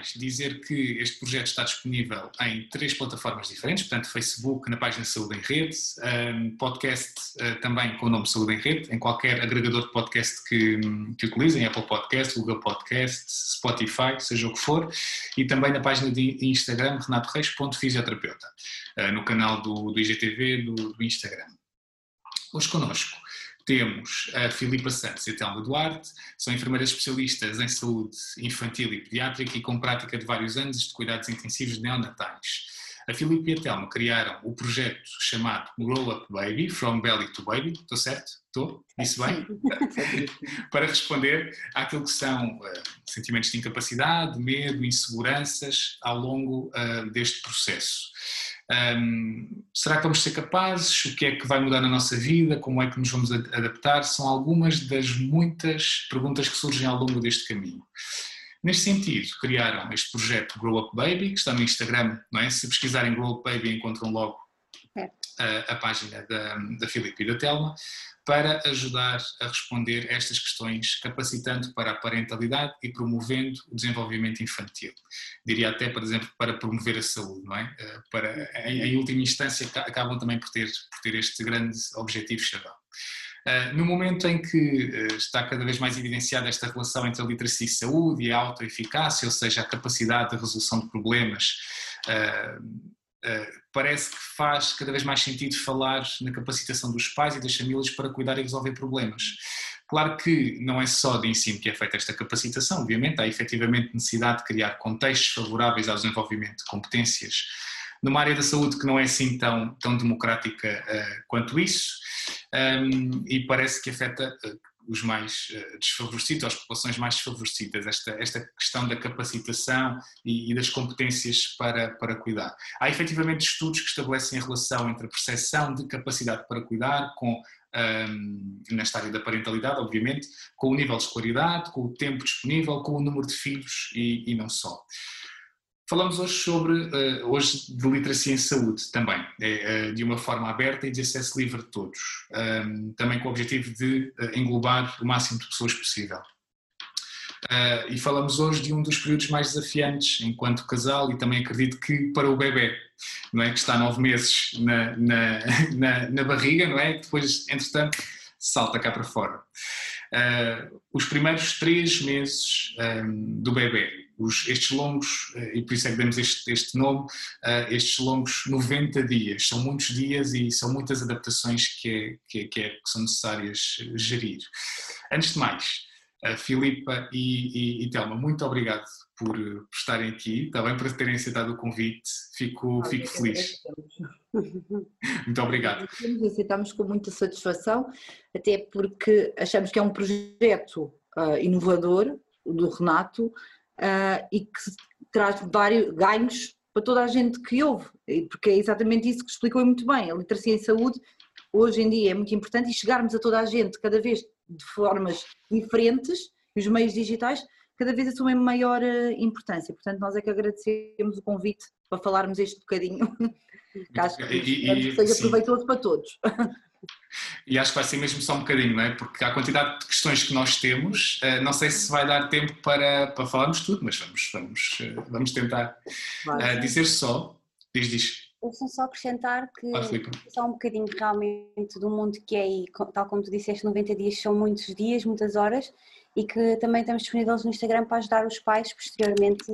mais, dizer que este projeto está disponível em três plataformas diferentes, portanto, Facebook, na página Saúde em Rede, um, podcast uh, também com o nome Saúde em Rede, em qualquer agregador de podcast que, que utilizem, Apple Podcast, Google Podcast, Spotify, seja o que for, e também na página de Instagram, renatoreis.fisioterapeuta, uh, no canal do, do IGTV do, do Instagram. Hoje connosco temos a Filipa Santos e a Telma Duarte, são enfermeiras especialistas em saúde infantil e pediátrica e com prática de vários anos de cuidados intensivos neonatais. A Filipe e a Telma criaram o projeto chamado Grow Up Baby, From Belly to Baby, estou certo? Estou? Disse bem? Para responder àquilo que são uh, sentimentos de incapacidade, medo, inseguranças ao longo uh, deste processo. Um, será que vamos ser capazes? O que é que vai mudar na nossa vida? Como é que nos vamos adaptar? São algumas das muitas perguntas que surgem ao longo deste caminho. Neste sentido, criaram este projeto Grow Up Baby, que está no Instagram, não é? Se pesquisarem Grow Up Baby encontram logo é. a, a, página da, da Filipe e da Telma para ajudar a responder estas questões, capacitando para a parentalidade e promovendo o desenvolvimento infantil. Diria até, por exemplo, para promover a saúde, não é? Eh, para, em, em última instância, acabam também por ter, por ter este grande objetivo chavão. Uh, no momento em que uh, está cada vez mais evidenciada esta relação entre a literacia e saúde e a autoeficácia, ou seja, a capacidade de resolução de problemas, parece que faz cada vez mais sentido falar na capacitação dos pais e das famílias para cuidar e resolver problemas. Claro que não é só de ensino que é feita esta capacitação, obviamente, há efetivamente necessidade de criar contextos favoráveis ao desenvolvimento de competências numa área da saúde que não é assim tão, tão democrática uh, quanto isso, um, ehm, e parece que afeta uh, os mais uh, desfavorecidos, as populações mais desfavorecidas, esta, esta questão da capacitação e, e, das competências para, para cuidar. Há efetivamente estudos que estabelecem a relação entre a percepção de capacidade para cuidar com um, ehm, nesta área da parentalidade, obviamente, com o nível de escolaridade, com o tempo disponível, com o número de filhos e, e não só. Falamos hoje sobre, uh, hoje de literacia em saúde também, é, uh, de uma forma aberta e de acesso livre de todos, ehm, também com o objetivo de uh, englobar o máximo de pessoas possível. e falamos hoje de um dos períodos mais desafiantes enquanto casal e também acredito que para o bebê, não é? Que está nove meses na, na, na, na barriga, não é? Depois, entretanto, salta cá para fora. os primeiros três meses um, ehm, do bebê os, estes longos, eh, e por isso é que demos este, este nome, uh, estes longos 90 dias. São muitos dias e são muitas adaptações que, é, que, é, que, é, que são necessárias gerir. Antes de mais, uh, Filipa e, e, e Telma, muito obrigado por, por, estarem aqui, também por terem aceitado o convite, fico, fico feliz. Muito obrigado. Aceitamos com muita satisfação, até porque achamos que é um projeto uh, inovador do Renato, uh, e que traz vários ganhos para toda a gente que ouve, porque é exatamente isso que explicou muito bem. A literacia em saúde hoje em dia é muito importante e chegarmos a toda a gente cada vez de formas diferentes, os meios digitais cada vez assumem maior ah, importância. Portanto, nós é que agradecemos o convite para falarmos este bocadinho, que acho que, e, e, seja sim. proveitoso para todos. E acho que vai ser mesmo só um bocadinho, não é? Porque a quantidade de questões que nós temos, eh, não sei se vai dar tempo para, para falarmos tudo, mas vamos, vamos, eh, vamos tentar vai, uh, dizer só. Diz, diz. Deixa só acrescentar que ah, só um bocadinho realmente do mundo que é, e tal como tu disseste, 90 dias são muitos dias, muitas horas, e que também estamos disponíveis no Instagram para ajudar os pais posteriormente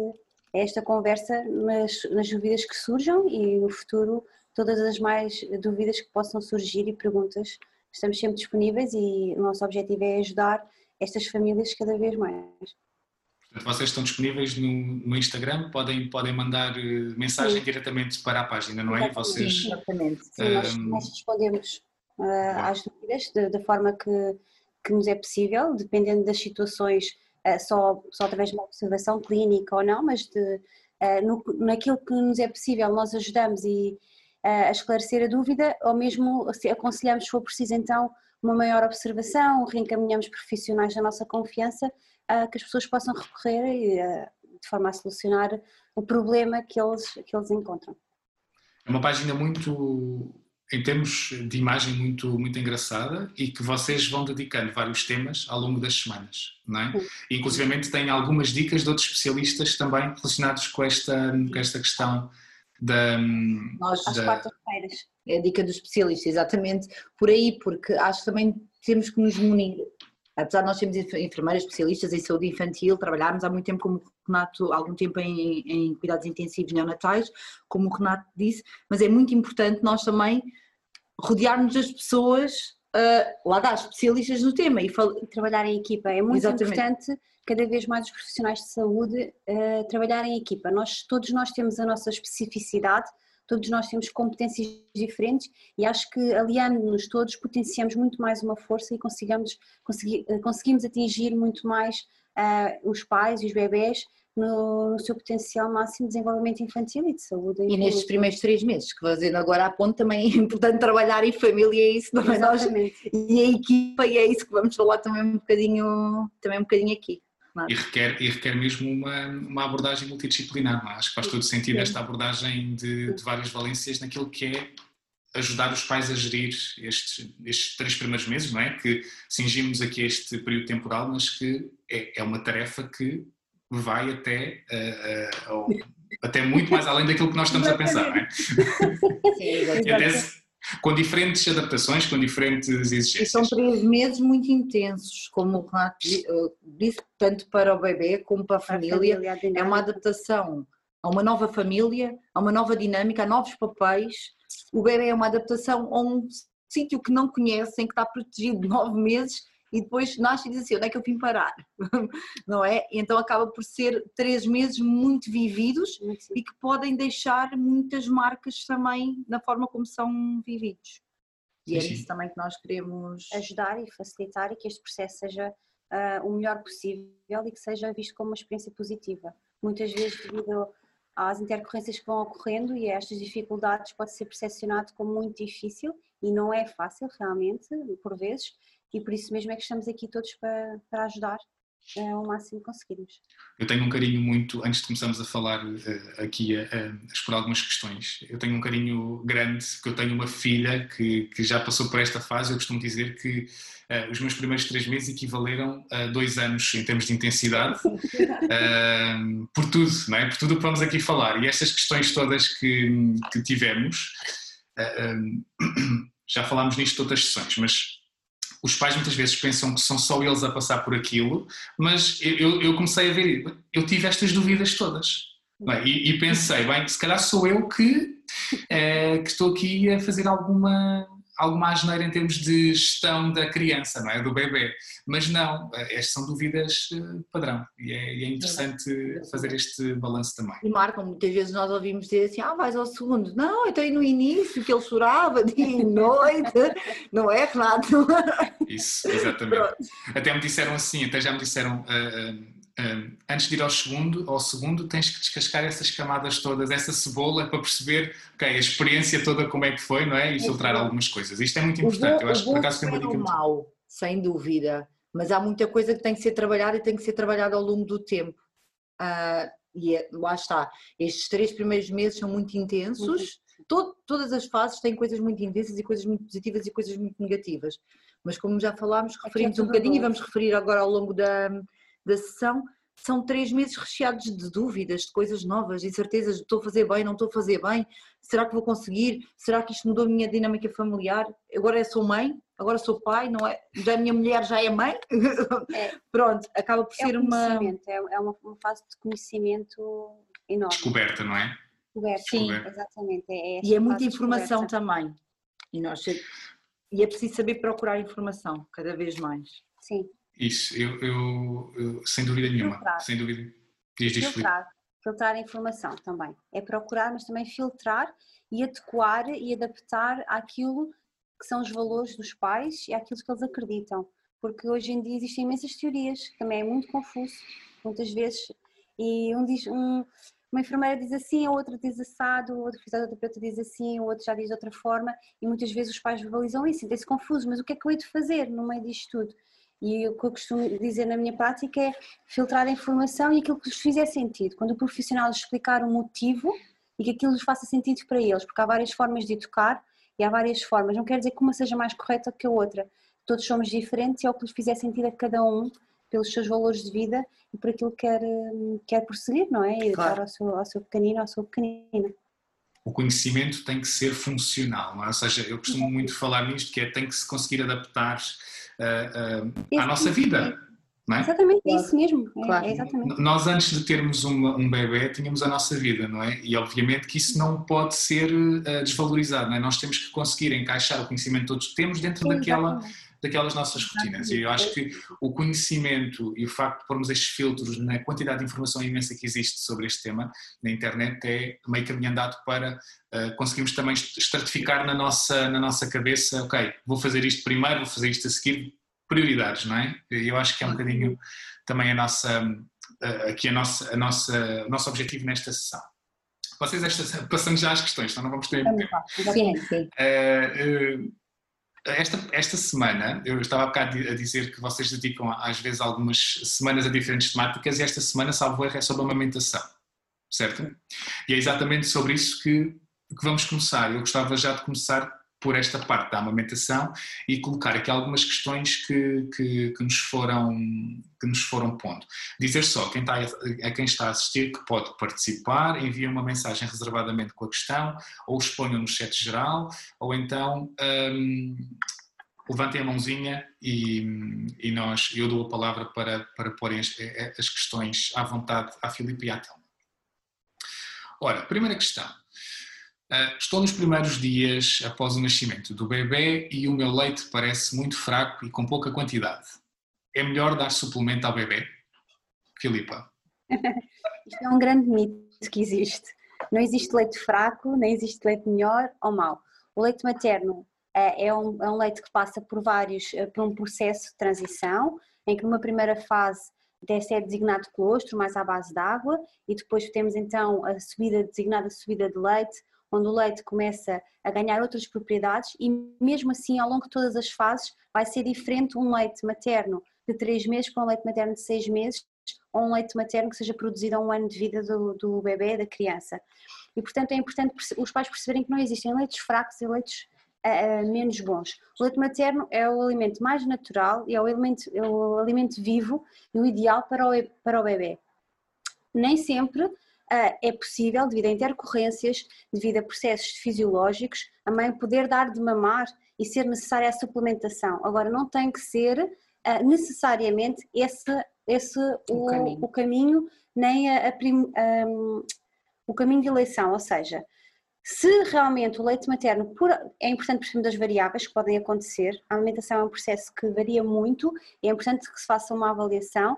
a esta conversa nas, nas dúvidas que surjam e no futuro todas as mais dúvidas que possam surgir e perguntas. Estamos sempre disponíveis e o nosso objetivo é ajudar estas famílias cada vez mais. Portanto, vocês estão disponíveis no, no Instagram, podem, podem mandar eh, mensagem Sim. diretamente para a página, não é? Vocês, Sim, exatamente. Sim, um... nós, nós, respondemos uh, às dúvidas da forma que, que nos é possível, dependendo das situações, uh, só, só através de uma observação clínica ou não, mas de, uh, no, naquilo que nos é possível nós ajudamos e, a esclarecer a dúvida, ou mesmo se aconselhamos, se for preciso, então, uma maior observação, reencaminhamos profissionais da nossa confiança a que as pessoas possam recorrer de forma a solucionar o problema que eles, que eles encontram. É uma página muito em termos de imagem muito, muito engraçada e que vocês vão dedicando vários temas ao longo das semanas, não é? E, inclusivamente tem algumas dicas de outros especialistas também relacionados com esta, com esta questão da... Nós, da... às quartas-feiras. É a dica do especialista, exatamente por aí, porque acho que também temos que nos munir. Apesar de nós sermos enfermeiras especialistas em saúde infantil, trabalharmos há muito tempo como o Renato, algum tempo em, em cuidados intensivos neonatais, como o Renato disse, mas é muito importante nós também rodearmos as pessoas, uh, lá dá, especialistas no tema e, e trabalhar em equipa. É muito Exatamente. importante cada vez mais os profissionais de saúde uh, trabalhar em equipa. Nós, todos nós temos a nossa especificidade, todos nós temos competências diferentes e acho que aliando-nos todos potenciamos muito mais uma força e conseguimos, consegui, eh, conseguimos atingir muito mais uh, os pais e os bebés no, no, seu potencial máximo de desenvolvimento infantil e de saúde. E nestes primeiros três meses, que fazendo agora a ponto, também é importante trabalhar em família, é isso, não é? Nós, e a equipa, e é isso que vamos falar também um bocadinho, também um bocadinho aqui. E requer, e requer mesmo uma, uma abordagem multidisciplinar, é? acho que faz todo sentido esta abordagem de, de, várias valências naquilo que é ajudar os pais a gerir estes, estes três primeiros meses, não é? Que cingimos aqui este período temporal, mas que é, é uma tarefa que vai até, uh, uh, até muito mais além daquilo que nós estamos a pensar, não é? Sim, até com diferentes adaptações, com diferentes exigências. E são três meses muito intensos, como o Renato eh, disse, tanto para o bebê como para a família. A família é uma adaptação a uma nova família, a uma nova dinâmica, a novos papéis. O bebê é uma adaptação a um sítio que não conhecem, que está protegido de nove meses e depois nasce e diz assim, onde é que eu vim parar? Não é? Então acaba por ser três meses muito vividos e que podem deixar muitas marcas também na forma como são vividos. E é isso também que nós queremos ajudar e facilitar e que este processo seja uh, o melhor possível e que seja visto como uma experiência positiva. Muitas vezes, devido às intercorrências que vão ocorrendo e a estas dificuldades, pode ser percepcionado como muito difícil e não é fácil realmente, por vezes, e por isso mesmo é que estamos aqui todos para, para ajudar uh, ao máximo que conseguirmos. Eu tenho um carinho muito, antes de começarmos a falar uh, aqui a, a, explorar algumas questões, eu tenho um carinho grande, porque eu tenho uma filha que, que já passou por esta fase, eu costumo dizer que uh, os meus primeiros três meses equivaleram a dois anos em termos de intensidade, uh, por tudo, não é? por tudo o que vamos aqui falar. E estas questões todas que, que tivemos, já falámos nisto todas as sessões, mas os pais muitas vezes pensam que são só eles a passar por aquilo, mas eu, eu comecei a ver, eu tive estas dúvidas todas. É? E, e, pensei, bem, se calhar sou eu que, é, que estou aqui a fazer alguma, alguma asneira em termos de gestão da criança, não é? Do bebê. Mas não, estas são dúvidas eh, padrão e é, é interessante fazer este balanço também. E marcam, muitas vezes nós ouvimos dizer assim, ah, vais ao segundo. Não, eu tenho no início que ele chorava dia e noite, não é, Renato? Isso, exatamente. Pronto. Até me disseram assim, até já me disseram... Uh, uh, antes de ir ao segundo, ao segundo, tens que descascar essas camadas todas, essa cebola, para perceber okay, a experiência toda como é que foi, não é? E filtrar algumas coisas. Isto é muito importante. Eu acho que por acaso tem uma dica. Muito... Mal, sem dúvida, mas há muita coisa que tem que ser trabalhada e tem que ser trabalhada ao longo do tempo. Uh, e é, lá está. Estes três primeiros meses são muito intensos. Uhum. Todo, todas as fases têm coisas muito intensas e coisas muito positivas e coisas muito negativas. Mas como já falámos, é referimos é um bocadinho bom. e vamos referir agora ao longo da, da sessão, são três meses recheados de dúvidas, de coisas novas, incertezas, estou a fazer bem, não estou a fazer bem, será que vou conseguir? Será que isto mudou a minha dinâmica familiar? Agora sou mãe, agora sou pai, não é? Já a minha mulher já é mãe? É, Pronto, acaba por é ser uma... É, é uma, uma fase de conhecimento enorme. Descoberta, não é? Descoberta, sim, exatamente. É e é muita informação também. E, nós, e é preciso saber procurar informação, cada vez mais. Sim. Isso, eu, eu, eu sem dúvida nenhuma, filtrar. sem dúvida. Diz, diz, filtrar, filtrar a informação também. É procurar, mas também filtrar e adequar e adaptar àquilo que são os valores dos pais e àquilo que eles acreditam. Porque hoje em dia existem imensas teorias, que também é muito confuso, muitas vezes. E um diz, um, uma enfermeira diz assim, a outra diz assado, o outro fisioterapeuta diz assim, o outro já diz de outra forma, e muitas vezes os pais verbalizam isso, sentem-se confusos, mas o que é que eu hei de fazer no meio disto tudo? E o que eu costumo dizer na minha prática é filtrar a informação e aquilo que lhes fizer sentido. Quando o profissional explicar o motivo e que aquilo lhes faça sentido para eles, porque há várias formas de educar E há várias formas, não quer dizer que uma seja mais correta que a outra. Todos somos diferentes e é o que lhes fizer sentido a cada um, pelos seus valores de vida e por aquilo que quer, quer prosseguir, não é? E claro. dar ao seu, ao seu pequenino, à sua pequenina o conhecimento tem que ser funcional, é? ou seja, eu costumo muito falar nisto, que é tem que se conseguir adaptar à nossa vida. É? Exatamente, é isso mesmo. É, claro. É exatamente. Nós, antes de termos uma, um bebê, tínhamos a nossa vida, não é? E obviamente que isso não pode ser uh, desvalorizado, não é? Nós temos que conseguir encaixar o conhecimento que todos temos dentro Sim, daquela, daquelas nossas rotinas. E eu acho que o conhecimento e o facto de pormos estes filtros na quantidade de informação imensa que existe sobre este tema na internet é meio caminho andado para uh, conseguirmos também estratificar na nossa, na nossa cabeça, ok, vou fazer isto primeiro, vou fazer isto a seguir, prioridades, não é? E eu acho que é um bocadinho também a nossa, aqui a nossa, a nossa, o nosso objetivo nesta sessão. Vocês, esta, passando já às questões, então não vamos ter muito tempo. Sim, sim. Uh, uh, esta, esta semana, eu estava há bocado a dizer que vocês dedicam às vezes algumas semanas a diferentes temáticas e esta semana, salvo erro, é sobre a amamentação, certo? E é exatamente sobre isso que, que vamos começar. Eu gostava já de começar por esta parte da amamentação e colocar aqui algumas questões que, que, que, nos, foram, que nos foram pondo. Dizer só quem está, a quem está a assistir que pode participar, envia uma mensagem reservadamente com a questão, ou exponha no chat geral, ou então um, levantem a mãozinha e, e, nós, eu dou a palavra para, para porem as, as questões à vontade à Filipe e à Telma. Ora, primeira questão. Uh, estou nos primeiros dias após o nascimento do bebê e o meu leite parece muito fraco e com pouca quantidade. É melhor dar suplemento ao bebê? Filipa. Isto é um grande mito que existe. Não existe leite fraco, nem existe leite melhor ou mau. O leite materno uh, é, um, é um, leite que passa por vários, uh, por um processo de transição, em que numa primeira fase deve ser designado colostro, mais à base de água, e depois temos então a subida, designada subida de leite, onde o leite começa a ganhar outras propriedades e mesmo assim ao longo de todas as fases vai ser diferente um leite materno de 3 meses para um leite materno de 6 meses ou um leite materno que seja produzido a um ano de vida do, do bebê, da criança. E portanto é importante os pais perceberem que não existem leites fracos e leites uh, menos bons. O leite materno é o alimento mais natural e é o alimento, é o alimento vivo e o ideal para o, para o bebê. Nem sempre é possível, devido a intercorrências, devido a processos fisiológicos, a mãe poder dar de mamar e ser necessária a suplementação. Agora, não tem que ser ah, necessariamente esse, esse o, o, caminho. o caminho. nem a, a prim, um, o caminho de eleição, ou seja, se realmente o leite materno, por, é importante perceber das variáveis que podem acontecer, a alimentação é um processo que varia muito, é importante que se faça uma avaliação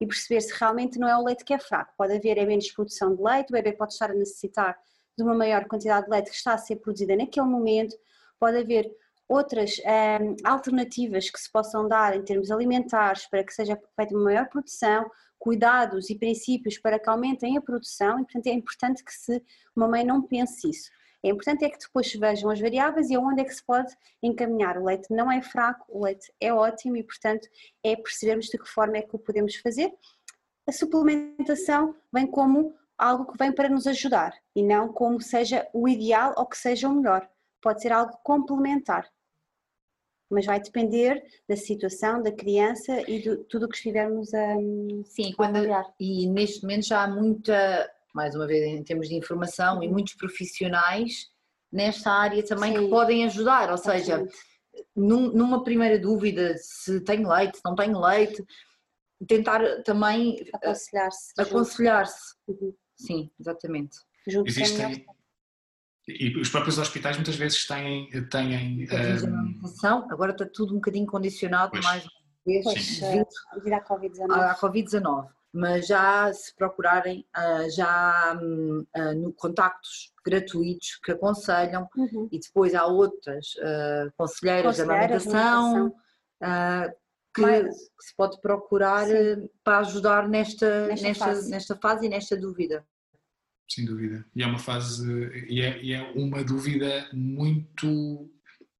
e perceber se realmente não é o leite que é fraco. Pode haver é menos produção de leite, o bebê pode estar a necessitar de uma maior quantidade de leite que está a ser produzida naquele momento, pode haver outras um, alternativas que se possam dar em termos alimentares para que seja feita uma maior produção, cuidados e princípios para que aumentem a produção e portanto é importante que se uma mãe não pense isso. É importante é que depois se vejam as variáveis e aonde é que se pode encaminhar. O leite não é fraco, o leite é ótimo e, portanto, é percebermos de que forma é que o podemos fazer. A suplementação vem como algo que vem para nos ajudar e não como seja o ideal ou que seja o melhor. Pode ser algo complementar, mas vai depender da situação da criança e de tudo o que estivermos a Sim, quando, e neste momento já há muita mais uma vez em termos de informação, uhum. e muitos profissionais nesta área também Sim. que podem ajudar, ou seja, num, numa primeira dúvida se tem leite, se não tem leite, tentar também eh, aconselhar-se. Aconselhar-se. Uhum. Sim, exatamente. Existem, e os próprios hospitais muitas vezes têm. têm um... Agora está tudo um bocadinho condicionado pois. mais uma vez pois, devido à Covid-19. À Covid-19 mas já se procurarem, ah, já hum, ah, no contactos gratuitos que aconselham uhum. e depois há outras uh, conselheiras da amamentação que, que, se pode procurar Sim. para ajudar nesta, nesta, nesta, fase. nesta fase e nesta dúvida. Sem dúvida. E é uma fase, e é, e é uma dúvida muito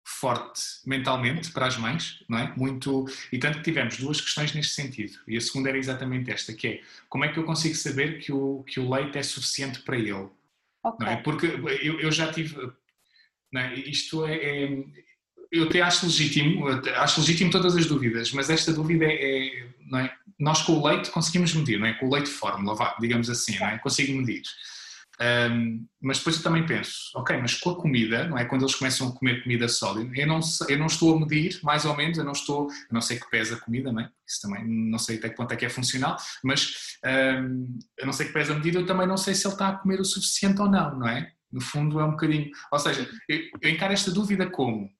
forte mentalmente para as mães, não é? Muito, e tanto que tivemos duas questões neste sentido. E a segunda era exatamente esta, que é como é que eu consigo saber que o, que o leite é suficiente para ele? Okay. Não é? Porque eu, eu já tive é? Isto é, é, eu até acho legítimo, acho legítimo todas as dúvidas, mas esta dúvida é, não é? Nós com o leite conseguimos medir, não é? Com o leite fórmula, vá, digamos assim, não é? Consigo medir. Um, mas depois eu também penso, ok, mas com a comida, não é? Quando eles começam a comer comida sólida, eu não, eu não estou a medir, mais ou menos, eu não estou, eu não sei que pesa a comida, não é? Isso também não sei até que ponto é que é funcional, mas um, eu não sei que pesa a medida, eu também não sei se ele está a comer o suficiente ou não, não é? No fundo é um bocadinho, ou seja, eu, eu encaro esta dúvida como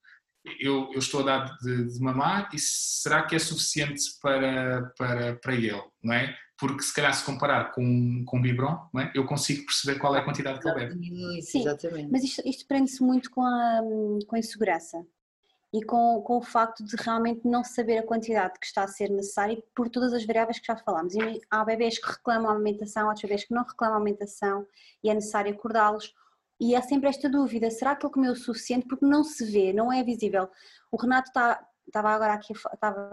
eu, eu, estou a dar de, de, mamar e será que é suficiente para, para, para ele, não é? Porque se calhar se comparar com, com o biberon, não é? eu consigo perceber qual é a quantidade que ele bebe. Sim, exatamente. Mas isto, isto prende-se muito com a, com a insegurança e com, com o facto de realmente não saber a quantidade que está a ser necessária por todas as variáveis que já falámos. E há bebês que reclamam a alimentação, há outros bebês que não reclamam a alimentação e é necessário acordá-los e há sempre esta dúvida: será que ele comeu o suficiente? Porque não se vê, não é visível. O Renato está, estava agora aqui, estava,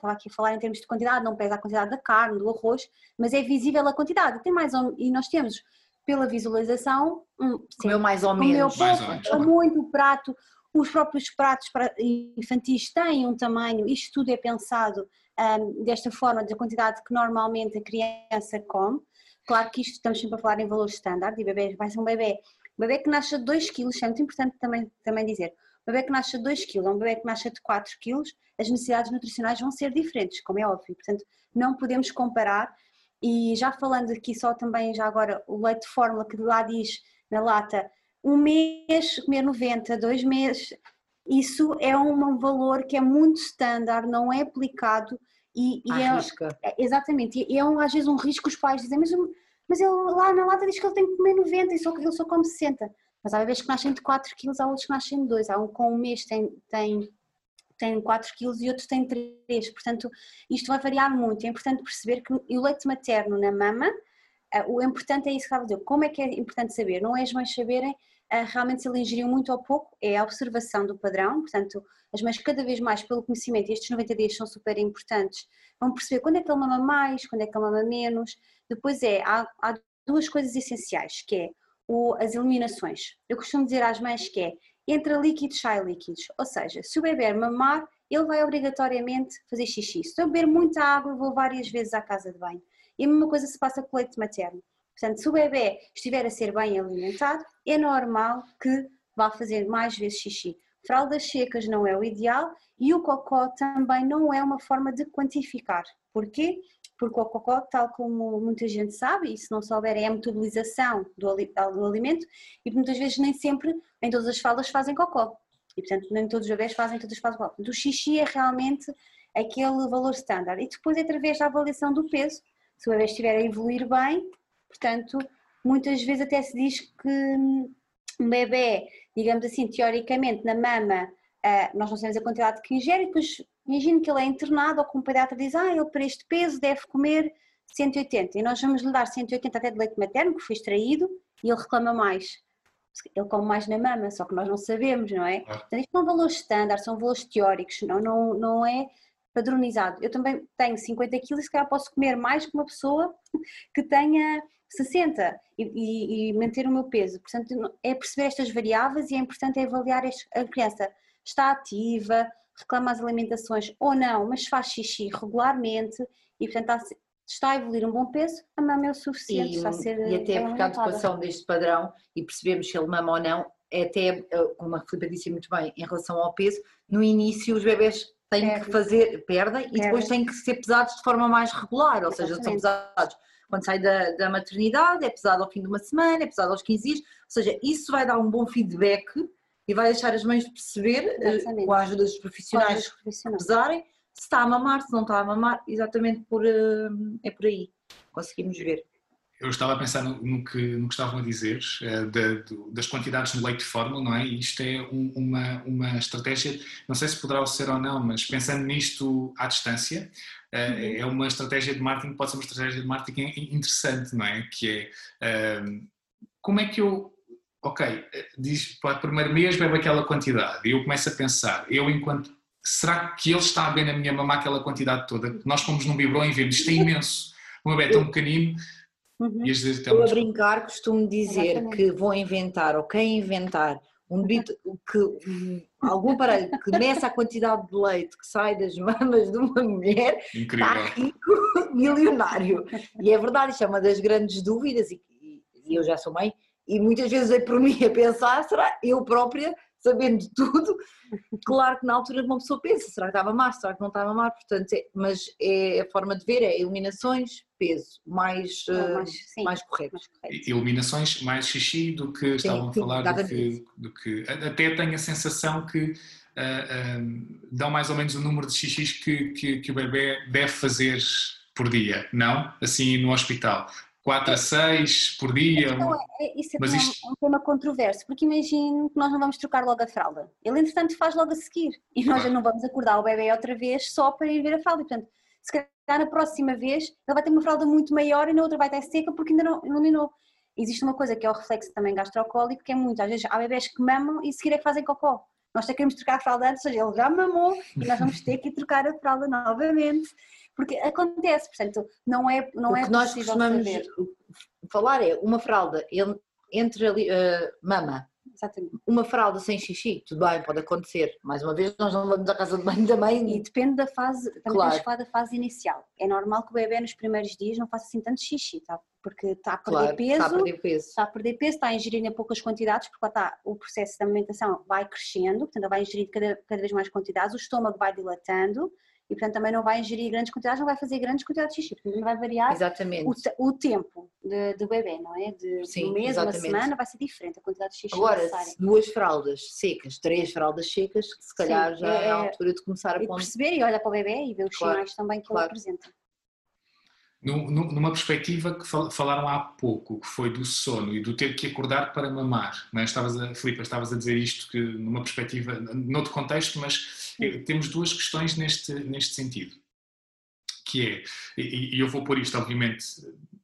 estava aqui a falar em termos de quantidade, não pesa a quantidade da carne, do arroz, mas é visível a quantidade. Tem mais e nós temos pela visualização, um, comeu mais ou menos, pouco, mais ou muito o prato. Os próprios pratos infantis têm um tamanho, isto tudo é pensado um, desta forma, da quantidade que normalmente a criança come. Claro que isto estamos sempre a falar em valores standard e bebê vai ser um bebê um bebê que nasce de 2 kg, é muito importante também, também dizer, um bebê que nasce de 2 kg, um bebê que nasce de 4 kg, as necessidades nutricionais vão ser diferentes, como é óbvio, portanto não podemos comparar. E já falando aqui só também já agora o leite de fórmula que lá diz na lata um mês comer 90, dois meses, isso é um valor que é muito standard, não é aplicado e, e é, é, exatamente, e é um, às vezes um risco os pais dizem, mas mas ele lá na lata diz que ele tem que comer 90 e só, ele só come 60. Mas há bebês que nascem de 4 kg, há outros que nascem de 2. Há um com um mês tem, tem, tem 4 kg e outros têm 3. Portanto, isto vai variar muito. É importante perceber que o leite materno na mama, eh, o importante é isso que estava a dizer. Como é que é importante saber? Não é as mães saberem eh, realmente se ele ingeriu muito ou pouco, é a observação do padrão. Portanto, as mães cada vez mais pelo conhecimento, e estes 90 dias são super importantes, vão perceber quando é que ele mama mais, quando é que ele mama menos, depois é, há, há duas coisas essenciais, que é o, as eliminações. Eu costumo dizer às mães que é entre líquidos sai líquidos, ou seja, se o bebê mamar, ele vai obrigatoriamente fazer xixi. Se eu beber muita água, vou várias vezes à casa de banho. E a mesma coisa se passa com o leite materno. Portanto, se o bebê estiver a ser bem alimentado, é normal que vá fazer mais vezes xixi. Fraldas secas não é o ideal e o cocó também não é uma forma de quantificar. Porquê? Porque o cocó, tal como muita gente sabe, e se não souber, é a metabolização do, do alimento, e muitas vezes nem sempre, em todas as falas, fazem cocó. E portanto, nem todos os bebés fazem todas as falas cocó. Do xixi é realmente aquele valor standard. E depois, através da avaliação do peso, se o bebê estiver a evoluir bem, portanto, muitas vezes até se diz que um bebê, digamos assim, teoricamente, na mama, ah, nós não sabemos a quantidade que ingere, e depois Imagino que ele é internado ou que um pediatra diz, ah, ele para este peso deve comer 180 e nós vamos lhe dar 180 até de leite materno que foi extraído e ele reclama mais. Ele come mais na mama, só que nós não sabemos, não é? Portanto, isto são valores standard, são valores teóricos, não, não, não é padronizado. Eu também tenho 50 quilos e se calhar posso comer mais que uma pessoa que tenha 60 e, e, e, manter o meu peso. Portanto, é perceber estas variáveis e é importante avaliar a criança está ativa, reclama as alimentações ou não, mas faz xixi regularmente e, portanto, está a evoluir um bom peso, a mama é o suficiente. E, está a ser e até porque a adequação deste padrão e percebemos se ele mama ou não, é até, eh, como a Filipe disse muito bem, em relação ao peso, no início os bebés têm Perde. que fazer, perdem Perde. e depois têm que ser pesados de forma mais regular, ou seja, são pesados quando sai da, da maternidade, é pesado ao fim de uma semana, é pesado aos 15 dias, ou seja, isso vai dar um bom feedback e vai deixar as mães de perceber, eh, exatamente. com a ajuda dos profissionais, profissionais. pesarem, se está a mamar, se não está a mamar, exatamente por, eh, é por aí, conseguimos ver. Eu estava a pensar no, no, que, no que, estavam a dizer, uh, de, de, das quantidades no leite de fórmula, não é? E isto é um, uma, uma estratégia, não sei se poderá ser ou não, mas pensando nisto à distância, uh, é uma estratégia de marketing, pode ser uma estratégia de marketing interessante, não é? Que é, como é que eu ok, diz para o primeiro mês bebe aquela quantidade, e eu começo a pensar, eu enquanto, será que ele está a beber na minha mamá aquela quantidade toda? Nós fomos num biberon e vemos, isto é imenso, um bebê tão pequenino, Uhum. Eu a brincar costumo dizer Exatamente. que vou inventar, ou quem inventar, um debito que um, algum aparelho que meça a quantidade de leite que sai das mamas de uma mulher Incrível. está rico, milionário. E é verdade, isto é uma das grandes dúvidas, e, e eu já sou mãe, e muitas vezes é por mim a pensar, será eu própria, sabendo de tudo, claro que na altura uma pessoa pensa, será que estava má, será que não estava má, portanto, é, mas é a forma de ver, é eliminações, peso, mais, uh, mais, sim, mais correto. mais correto. Eliminações mais xixi do que estavam a sim, falar, do que, do que- Até tenho a sensação que ah, dão mais ou menos o número de xixis que, que, que o bebê deve fazer por dia, não? Assim no hospital. 4 a 6 por dia. Então, é- isso é Mas um, isto- um tema controverso, porque imagino que nós não vamos trocar logo a fralda. Ele, entretanto, faz logo a seguir. E nós já não vamos acordar o bebê outra vez só para ir ver a fralda. Portanto, se calhar na próxima vez ele vai ter uma fralda muito maior e na outra vai estar seca porque ainda não, ninou. Existe uma coisa que é o reflexo também gastrocólico, que é muito, às vezes há bebés que mamam e seguir é que fazem cocó. Nós até queremos trocar a fralda antes, ou seja, ele já mamou e nós vamos ter que trocar a fralda novamente. Porque acontece, portanto, não é, não o é que nós costumamos saber. falar é uma fralda en- entre ali, uh, mama, Exatamente. uma fralda sem xixi, tudo bem, pode acontecer. Mais uma vez, nós não vamos à casa de banho também. E depende da fase, também Claro. temos falar da fase inicial. É normal que o bebê nos primeiros dias não faça assim tanto xixi, tá? porque está a perder claro, peso, está a perder peso. está a perder peso, está a ingerir em poucas quantidades, porque lá está, o processo de alimentação vai crescendo, portanto vai ingerir cada, cada vez mais quantidades, o estômago vai dilatando e portanto também não vai ingerir grandes quantidades, não vai fazer grandes quantidades de xixi, portanto também vai variar Exatamente. o, o tempo de- do bebê, não é? De, Sim, um mês, exatamente. uma semana, vai ser diferente a quantidade de xixi Agora, necessária. duas fraldas secas, três fraldas secas, se calhar já é, é- a altura de começar a E perceber e olhar para o bebê e ver os Claro, sinais também que claro. ele apresenta. Num- num- Numa perspectiva que fal- falaram há pouco, que foi do sono e do ter que acordar para mamar. Não é? estavas a, Filipe, estavas a dizer isto que numa perspectiva, noutro contexto, mas temos duas questões neste, neste sentido. Que é, e, e eu vou pôr isto, obviamente,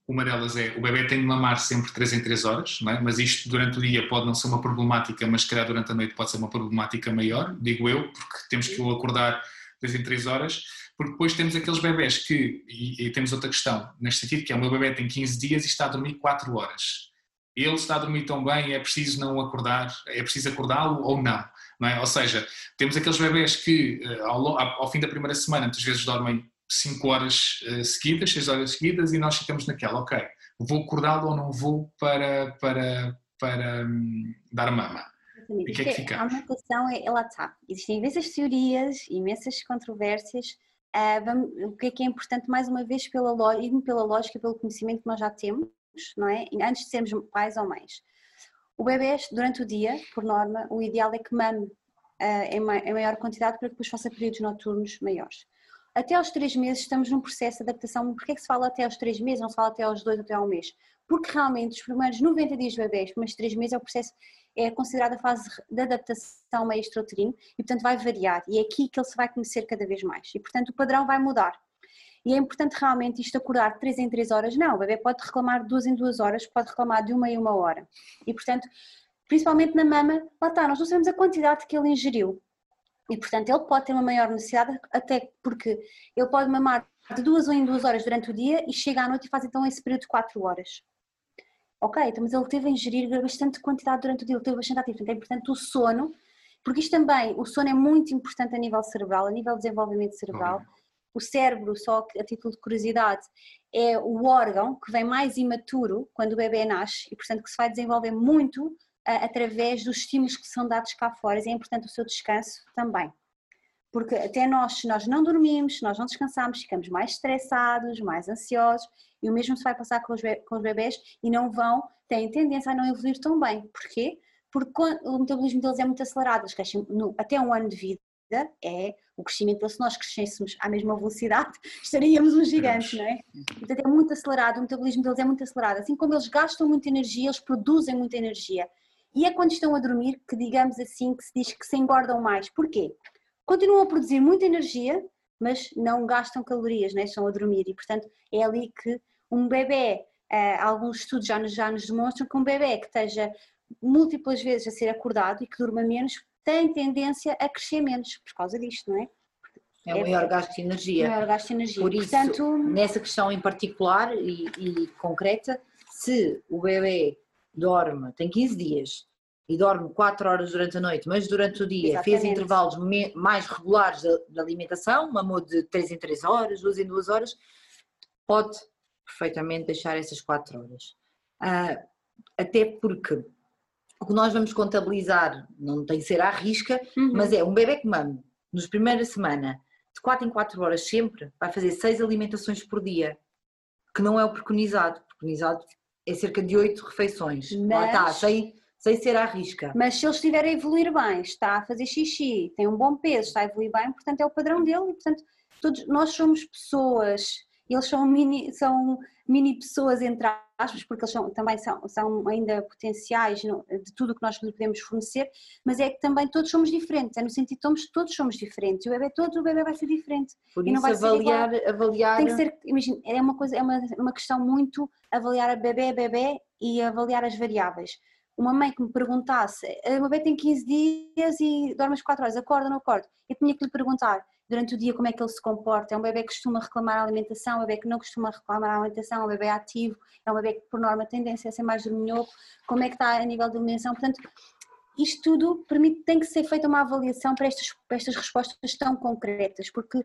uma delas é o bebê tem de mamar sempre 3 em 3 horas, é? mas isto durante o dia pode não ser uma problemática, mas se calhar durante a noite pode ser uma problemática maior, digo eu, porque temos que o acordar 3 em 3 horas, porque depois temos aqueles bebés que, e, e temos outra questão neste sentido, que é o meu bebê tem 15 dias e está a dormir 4 horas. Ele está a dormir tão bem, é preciso não acordar, é preciso acordá-lo ou não é? Ou seja, temos aqueles bebés que eh, ao, ao- fim da primeira semana muitas vezes dormem 5 horas eh, seguidas, 6 horas seguidas e nós ficamos naquela, ok, vou acordá-lo ou não vou para, para, para hum, dar mama. Exatamente. E que é que Isto ficamos? A alimentação é, lá está. Existem imensas teorias, imensas controvérsias. Ah, vamos- o que é que é importante, mais uma vez, pela, pela lógica, pelo conhecimento que nós já temos, não é? Antes de sermos pais ou mães. O bebê, durante o dia, por norma, o ideal é que mame ah, em, ma- em maior quantidade para que depois faça períodos noturnos maiores. Até aos três meses estamos num processo de adaptação. Porquê é que se fala até aos três meses, não se fala até aos dois, até ao mês? Porque realmente os primeiros 90 dias de bebê, os primeiros três meses é o processo é considerada a fase de adaptação meio extrauterino e, portanto, vai variar. E é aqui que ele se vai conhecer cada vez mais. E, portanto, o padrão vai mudar. E é importante realmente isto acordar de 3 em 3 horas. Não, o bebê pode reclamar de 2 em 2 horas, pode reclamar de uma em uma hora. E, portanto, principalmente na mama, lá está, nós não sabemos a quantidade que ele ingeriu. E, portanto, ele pode ter uma maior necessidade, até porque ele pode mamar de duas ou em duas horas durante o dia e chega à noite e faz então esse período de 4 horas. Ok, então, mas ele teve a ingerir bastante quantidade durante o dia, ele teve bastante ativo. Portanto, é importante o sono, porque isto também, o sono é muito importante a nível cerebral, a nível de desenvolvimento cerebral. O cérebro, só a título de curiosidade, é o órgão que vem mais imaturo quando o bebê nasce e, portanto, que se vai desenvolver muito ah, através dos estímulos que são dados cá fora. E é importante o seu descanso também. Porque até nós, se nós não dormimos, se nós não descansamos, ficamos mais estressados, mais ansiosos, e o mesmo se vai passar com os, be- com os e não vão, têm tendência a não evoluir tão bem. Porquê? Porque o metabolismo deles é muito acelerado, eles crescem no- até um ano de vida, é o crescimento se nós crescêssemos à mesma velocidade, estaríamos uns gigantes, não é? Portanto, é muito acelerado, o metabolismo deles é muito acelerado. Assim como eles gastam muita energia, eles produzem muita energia. E é quando estão a dormir que, digamos assim, que se diz que se engordam mais. Porquê? Continuam a produzir muita energia, mas não gastam calorias, né? estão a dormir. E, portanto, é ali que um bebê, eh, alguns estudos já nos, já nos demonstram que um bebê que esteja múltiplas vezes a ser acordado e que durma menos, tem tendência a crescer menos por causa disto, não é? É o maior gasto de energia. Maior gasto de energia. Por isso, Portanto, nessa questão em particular e, e concreta, se o bebê dorme, tem 15 dias, e dorme 4 horas durante a noite, mas durante o dia Exatamente. fez intervalos mais regulares de, alimentação, mamou de 3 em 3 horas, 2 em 2 horas, pode perfeitamente deixar essas 4 horas. Uh, até porque o que nós vamos contabilizar não tem que ser à risca, uhum. mas é um bebê que mama nos primeira semana de 4 em 4 horas sempre, vai fazer 6 alimentações por dia, que não é o preconizado. O preconizado é cerca de 8 refeições. Mas... Lá está, sem, sem ser à risca. Mas se ele estiver a evoluir bem, está a fazer xixi, tem um bom peso, está a evoluir bem, portanto é o padrão dele e portanto todos nós somos pessoas eles são mini, são mini pessoas entre aspas, porque eles são, também são, são ainda potenciais de tudo o que nós lhe podemos fornecer, mas é que também todos somos diferentes, é no sentido que todos somos diferentes, o bebê todo, o bebê vai ser diferente. Por isso avaliar, avaliar... Tem que ser, imagina, é uma coisa, é uma, uma questão muito avaliar a bebê a bebê e avaliar as variáveis. Uma mãe que me perguntasse, o bebê tem 15 dias e dorme às 4 horas, acorda ou não acorda? Eu tinha que lhe perguntar, durante o dia como é que ele se comporta. É um bebê que costuma reclamar a alimentação, é um bebê que não costuma reclamar a alimentação, é um bebê ativo, é um bebê que por norma tendência a ser mais dorminhoco, como é que está a nível de alimentação. Portanto, isto tudo permite, tem que ser feita uma avaliação para estas, para estas respostas tão concretas, porque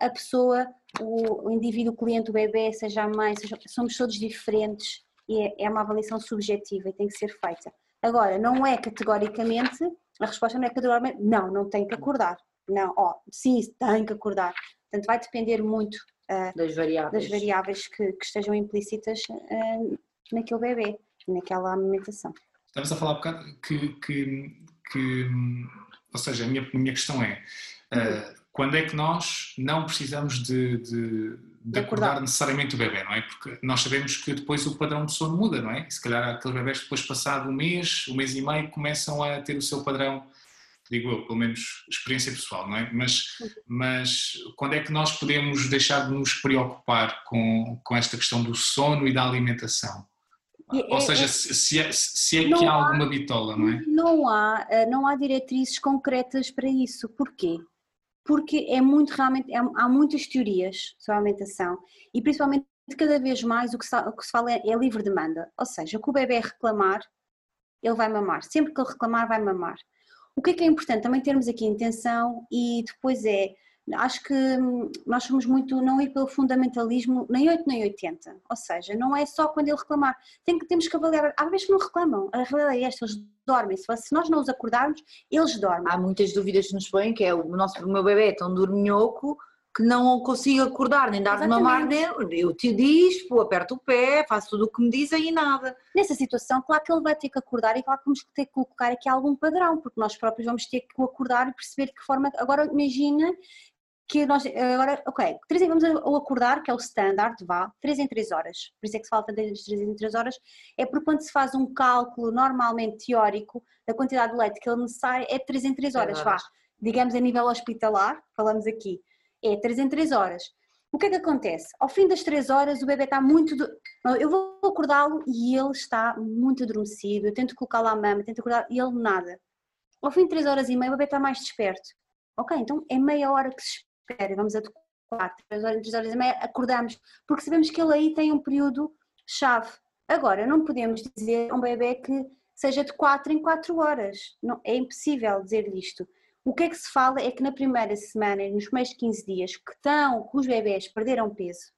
a pessoa, o, o indivíduo, o cliente, o bebê, seja a mãe, seja, somos todos diferentes e é, é uma avaliação subjetiva e tem que ser feita. Agora, não é categoricamente, a resposta não é categoricamente, não, não tem que acordar não, ó, sim, tem que acordar. Portanto, vai depender muito uh, das variáveis, das variáveis que, que estejam implícitas uh, naquele bebê, naquela alimentação. Estamos a falar um bocado que, que, que ou seja, a minha, a minha questão é uh, quando é que nós não precisamos de, de, de acordar necessariamente o bebê, não é? Porque nós sabemos que depois o padrão de sono muda, não é? E se calhar aqueles bebés depois passado um mês, um mês e meio começam a ter o seu padrão digo eu, pelo menos experiência pessoal, não é? Mas, mas quando é que nós podemos deixar de nos preocupar com, com esta questão do sono e da alimentação? Ou é, seja, é, se, é, se é que há, há alguma bitola, não é? Não há, eh, não há diretrizes concretas para isso. Porquê? Porque é muito realmente, é, há muitas teorias sobre a alimentação e principalmente cada vez mais o que se, o que se fala é, é livre demanda. Ou seja, que o bebê reclamar, ele vai mamar. Sempre que ele reclamar, vai mamar. O que é que é importante? Também termos aqui intenção e depois é, acho que hum, nós somos muito, não ir pelo fundamentalismo nem 8 nem 80, ou seja, não é só quando ele reclamar, Tem temos que avaliar, há vezes que não reclamam, a realidade é esta, eles dormem, se nós não os acordarmos, eles dormem. Há muitas dúvidas que nos põem, que é o nosso o meu bebê é tão dorminhoco que não consigo acordar nem dar de mamar nele, eu te dispo, aperto o pé, faço tudo o que me dizem e nada. Nessa situação, claro que ele vai ter que acordar e claro que vamos ter que colocar aqui algum padrão, porque nós próprios vamos ter que acordar e perceber de que forma. Agora imagina que nós, agora, ok, três, vamos ao acordar, que é o standard, vá, 3 em 3 horas, por isso é que se falta das 3 em 3 horas, é porque quando se faz um cálculo normalmente teórico da quantidade de leite que ele necessário, é 3 em 3 horas, vá, digamos a nível hospitalar, falamos aqui, é 3 em 3 horas. O que é que acontece? Ao fim das 3 horas o bebê está muito. Do... Eu vou acordá-lo e ele está muito adormecido. Eu tento colocá-lo à mama, tento acordar e ele nada. Ao fim de 3 horas e meia o bebê está mais desperto. Ok, então é meia hora que se espera. Vamos adequar 3 horas, 3 horas e meia, acordamos. Porque sabemos que ele aí tem um período chave. Agora, não podemos dizer a um bebê que seja de 4 em 4 horas. Não, é impossível dizer isto. O que é que se fala é que na primeira semana, nos primeiros 15 dias, que estão, que os bebés perderam peso,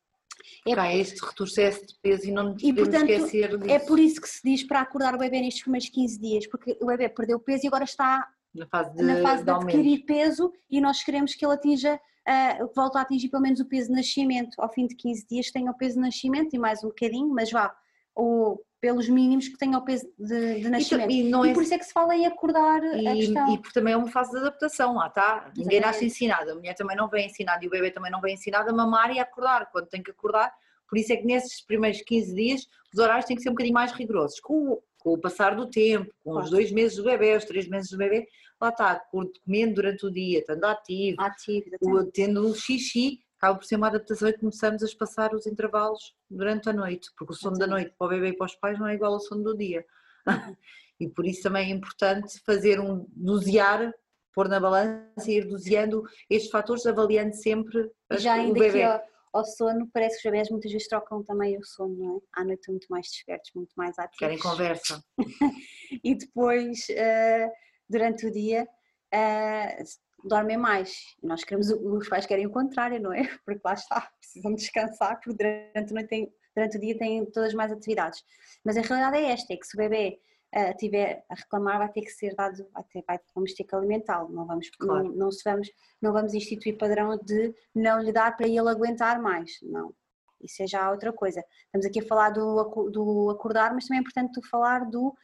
é Cá, este retrocesso de peso e não nos e, portanto, esquecer disso. É por isso que se diz para acordar o bebê nestes primeiros 15 dias, porque o bebê perdeu peso e agora está na fase de, na fase de, de adquirir peso e nós queremos que ele atinja, uh, volte a atingir pelo menos o peso de nascimento. Ao fim de 15 dias tenha o peso de nascimento e mais um bocadinho, mas vá, o, pelos mínimos que tenham o peso de, de nascimento. E, e, e, por isso é que se fala em acordar e, a questão. E porque também é uma fase de adaptação, lá está. Ninguém nasce ensinado, a mulher também não vem ensinada e o bebê também não vem ensinado a mamar e a acordar quando tem que acordar. Por isso é que nesses primeiros 15 dias os horários têm que ser um bocadinho mais rigorosos. Com o, com o passar do tempo, com claro. os dois meses do bebê, os três meses do bebê, lá está, comendo durante o dia, estando ativo, ativo tendo xixi, acaba por ser uma adaptação e começamos a espaçar os intervalos durante a noite, porque o sono da noite para o bebê e para os pais não é igual ao sono do dia. e por isso também é importante fazer um dosear, pôr na balança e ir doseando estes fatores, avaliando sempre Já ainda o bebê. Ao, ao, sono, parece que os bebés muitas vezes trocam também o sono, não é? À noite muito mais despertos, muito mais ativos. Querem conversa. e depois uh, durante o dia uh, dormem mais. Nós queremos, os pais querem o contrário, não é? Porque lá está, precisam descansar, porque durante, noite tem, durante o dia têm todas mais atividades. Mas a realidade é esta, é que se o bebê uh, tiver a reclamar vai ter que ser dado, vai ter, vai, vamos ter que alimentá-lo, não vamos, claro. não, não, se vamos, não vamos instituir padrão de não lhe dar para ele aguentar mais, não. Isso é já outra coisa. Estamos aqui a falar do, do acordar, mas também é importante falar do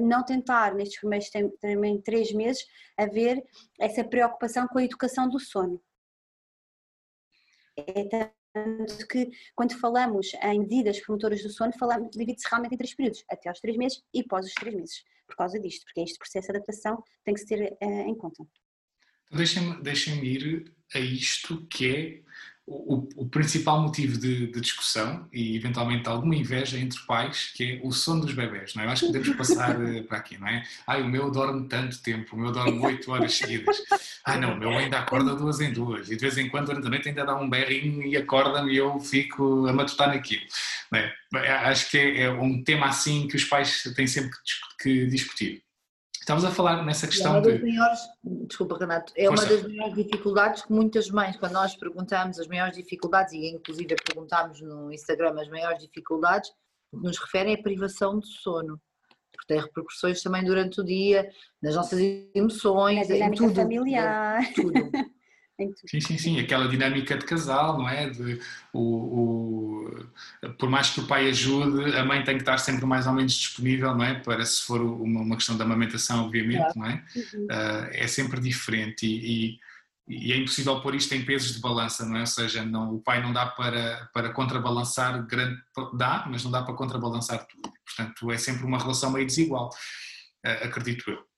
não tentar, nestes primeiros também três meses, haver essa preocupação com a educação do sono. É tanto que quando falamos em medidas promotoras do sono, falamos, divide-se realmente em três períodos, até aos três meses e pós os três meses, por causa disto, porque este processo de adaptação tem que se ter uh, em conta. Deixem-me deixem ir a isto que é o, o, principal motivo de, de, discussão e eventualmente alguma inveja entre pais, que é o sono dos bebés, não é? Eu acho que podemos passar eh, para aqui, não é? Ai, o meu dorme tanto tempo, o meu dorme 8 horas seguidas. Ai não, o meu ainda acorda duas em duas e de vez em quando durante a noite ainda dá um berrinho e acorda-me e eu fico a matutar naquilo. É? Acho que é, é, um tema assim que os pais têm sempre que discutir. Estamos a falar nessa questão é uma das de... Maiores, desculpa, Renato, é Força. uma das maiores dificuldades que muitas mães, quando nós perguntamos as maiores dificuldades, e inclusive perguntamos no Instagram as maiores dificuldades, nos referem a privação de sono. Porque tem repercussões também durante o dia, nas nossas emoções, em tudo. familiar. Tudo. Sim, sim, sim, aquela dinâmica de casal, não é? De, o, o, por mais que o pai ajude, a mãe tem que estar sempre mais ou menos disponível, não é? Para se for uma, uma questão da amamentação, obviamente, não é? Uhum. Uh, é sempre diferente e, e, e, é impossível pôr isto em pesos de balança, não é? Ou seja, não, o pai não dá para, para contrabalançar grande, dá, mas não dá para contrabalançar tudo. Portanto, é sempre uma relação meio desigual, uh, acredito eu.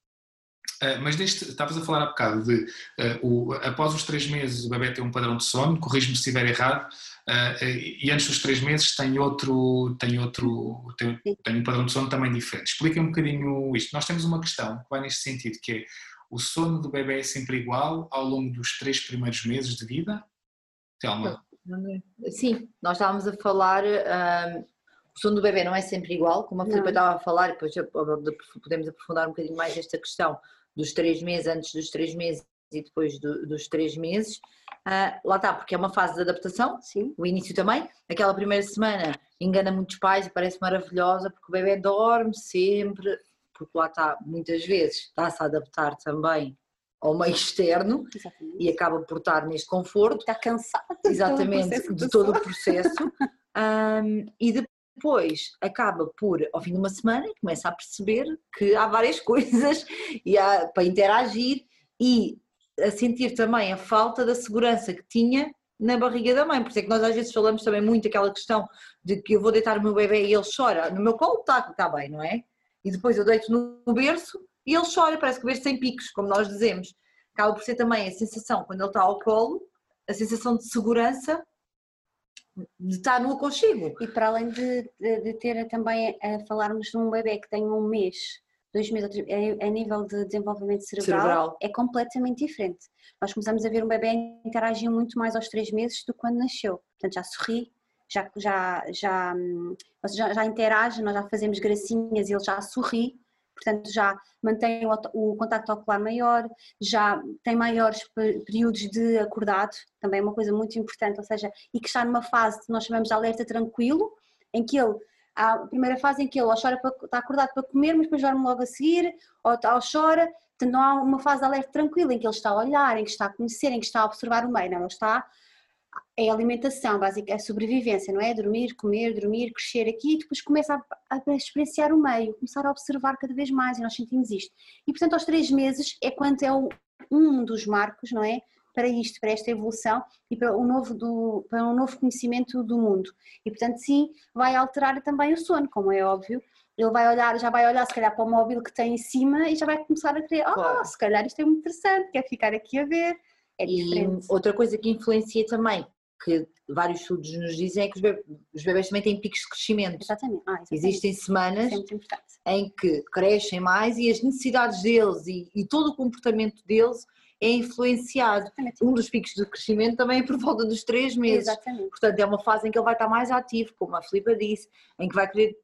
Uh, mas deste, estavas a falar há bocado de uh, o, após os três meses o bebê tem um padrão de sono, corrijo-me se estiver errado, uh, e antes dos três meses tem outro, tem outro, tem, tem, um padrão de sono também diferente. Explica um bocadinho isto. Nós temos uma questão que vai neste sentido, que é o sono do bebê é sempre igual ao longo dos três primeiros meses de vida? Telma? Sim, nós estávamos a falar, um, o sono do bebê não é sempre igual, como a Filipe estava a falar, depois podemos aprofundar um bocadinho mais esta questão dos três meses, antes dos três meses e depois do, dos três meses. Uh, lá está, porque é uma fase de adaptação, Sim. o início também. Aquela primeira semana engana muitos pais e parece maravilhosa, porque o bebê dorme sempre, porque lá está, muitas vezes está-se a adaptar também ao meio externo Exatamente. e acaba por estar neste conforto. Está cansado Exatamente, de todo o processo. um, e depois acaba por, ao fim de uma semana, começa a perceber que há várias coisas e há, para interagir e a sentir também a falta da segurança que tinha na barriga da mãe. Por isso é que nós às vezes falamos também muito aquela questão de que eu vou deitar o meu bebê e ele chora. No meu colo está, está bem, não é? E depois eu deito no berço e ele chora, parece que o berço tem picos, como nós dizemos. Acaba por ser também a sensação, quando ele está ao colo, a sensação de segurança de estar no aconchego. E para além de, de, de ter também a falarmos de um bebê que tem um mês, dois meses, a, a nível de desenvolvimento cerebral, cerebral, é completamente diferente. Nós começamos a ver um bebê interagir muito mais aos três meses do que quando nasceu. Portanto, já sorri, já, já, já, hum, já, já interage, nós já fazemos gracinhas e ele já sorri portanto já mantém o, o contacto ocular maior, já tem maiores períodos de acordado, também é uma coisa muito importante, ou seja, e que está numa fase que nós chamamos de alerta tranquilo, em que ele a primeira fase em que ele ou chora para, está acordado para comer, mas depois dorme logo a seguir, ou, ou chora, portanto não há uma fase de alerta tranquila em que ele está a olhar, em que está a conhecer, em que está a observar o meio, não, ele está é alimentação básica, é sobrevivência, não é? Dormir, comer, dormir, crescer aqui e depois começa a, a, experienciar o meio, começar a observar cada vez mais e nós sentimos isto. E portanto aos três meses é quando é o, um dos marcos, não é? Para isto, para esta evolução e para, o novo do, para um novo conhecimento do mundo. E portanto sim, vai alterar também o sono, como é óbvio, ele vai olhar, já vai olhar se calhar para o móvel que tem em cima e já vai começar a querer, oh, claro. se calhar isto é muito interessante, quer ficar aqui a ver. É e outra coisa que influencia também, que vários estudos nos dizem é que os bebês, os bebês também têm picos de crescimento. Exatamente. Ah, exatamente. Existem semanas é em que crescem mais e as necessidades deles e, e todo o comportamento deles é influenciado. Exatamente. Um dos picos de crescimento também é por volta dos três meses. Exatamente. Portanto, é uma fase em que ele vai estar mais ativo, como a Filipa disse, em que vai querer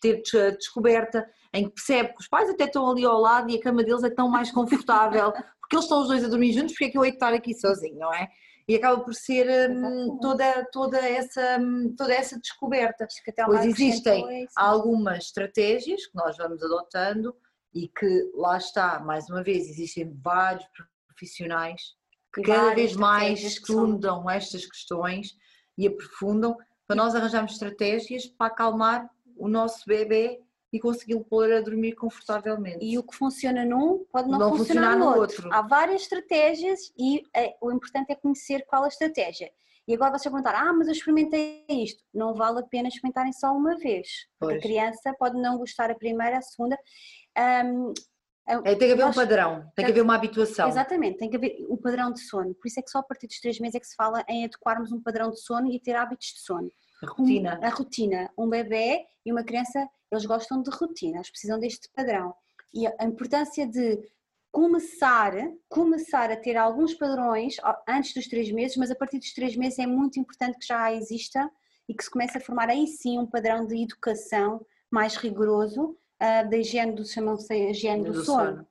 ter descoberta, em que percebe que os pais até estão ali ao lado e a cama deles é tão mais confortável, porque eles estão os dois a dormir juntos, porque é que eu hei de estar aqui sozinho, não é? E acaba por ser hum, toda, toda, essa, hum, toda essa descoberta. Pois existem algumas estratégias que nós vamos adotando e que lá está, mais uma vez, existem vários profissionais que cada vez mais estudam que estas questões e aprofundam para nós arranjarmos estratégias para acalmar o nosso bebê e consegui-lo pôr a dormir confortavelmente. E o que funciona num pode não, não funcionar, funcionar, no outro. outro. Há várias estratégias e é, o importante é conhecer qual a estratégia. E agora você perguntar, ah, mas eu experimentei isto. Não vale a pena experimentarem só uma vez. Porque a criança pode não gostar a primeira, a segunda. Um, é, tem que haver um padrão, tem que haver uma habituação. Exatamente, tem que haver o um padrão de sono. Por isso é que só a partir dos três meses é que se fala em adequarmos um padrão de sono e ter hábitos de sono. A rotina. Um, a rotina. Um bebê e uma criança, eles gostam de rotina, eles precisam deste padrão. E a importância de começar, começar a ter alguns padrões antes dos três meses, mas a partir dos três meses é muito importante que já exista e que se comece a formar aí sim um padrão de educação mais rigoroso uh, da higiene do, chamam-se higiene do, do sono. sono.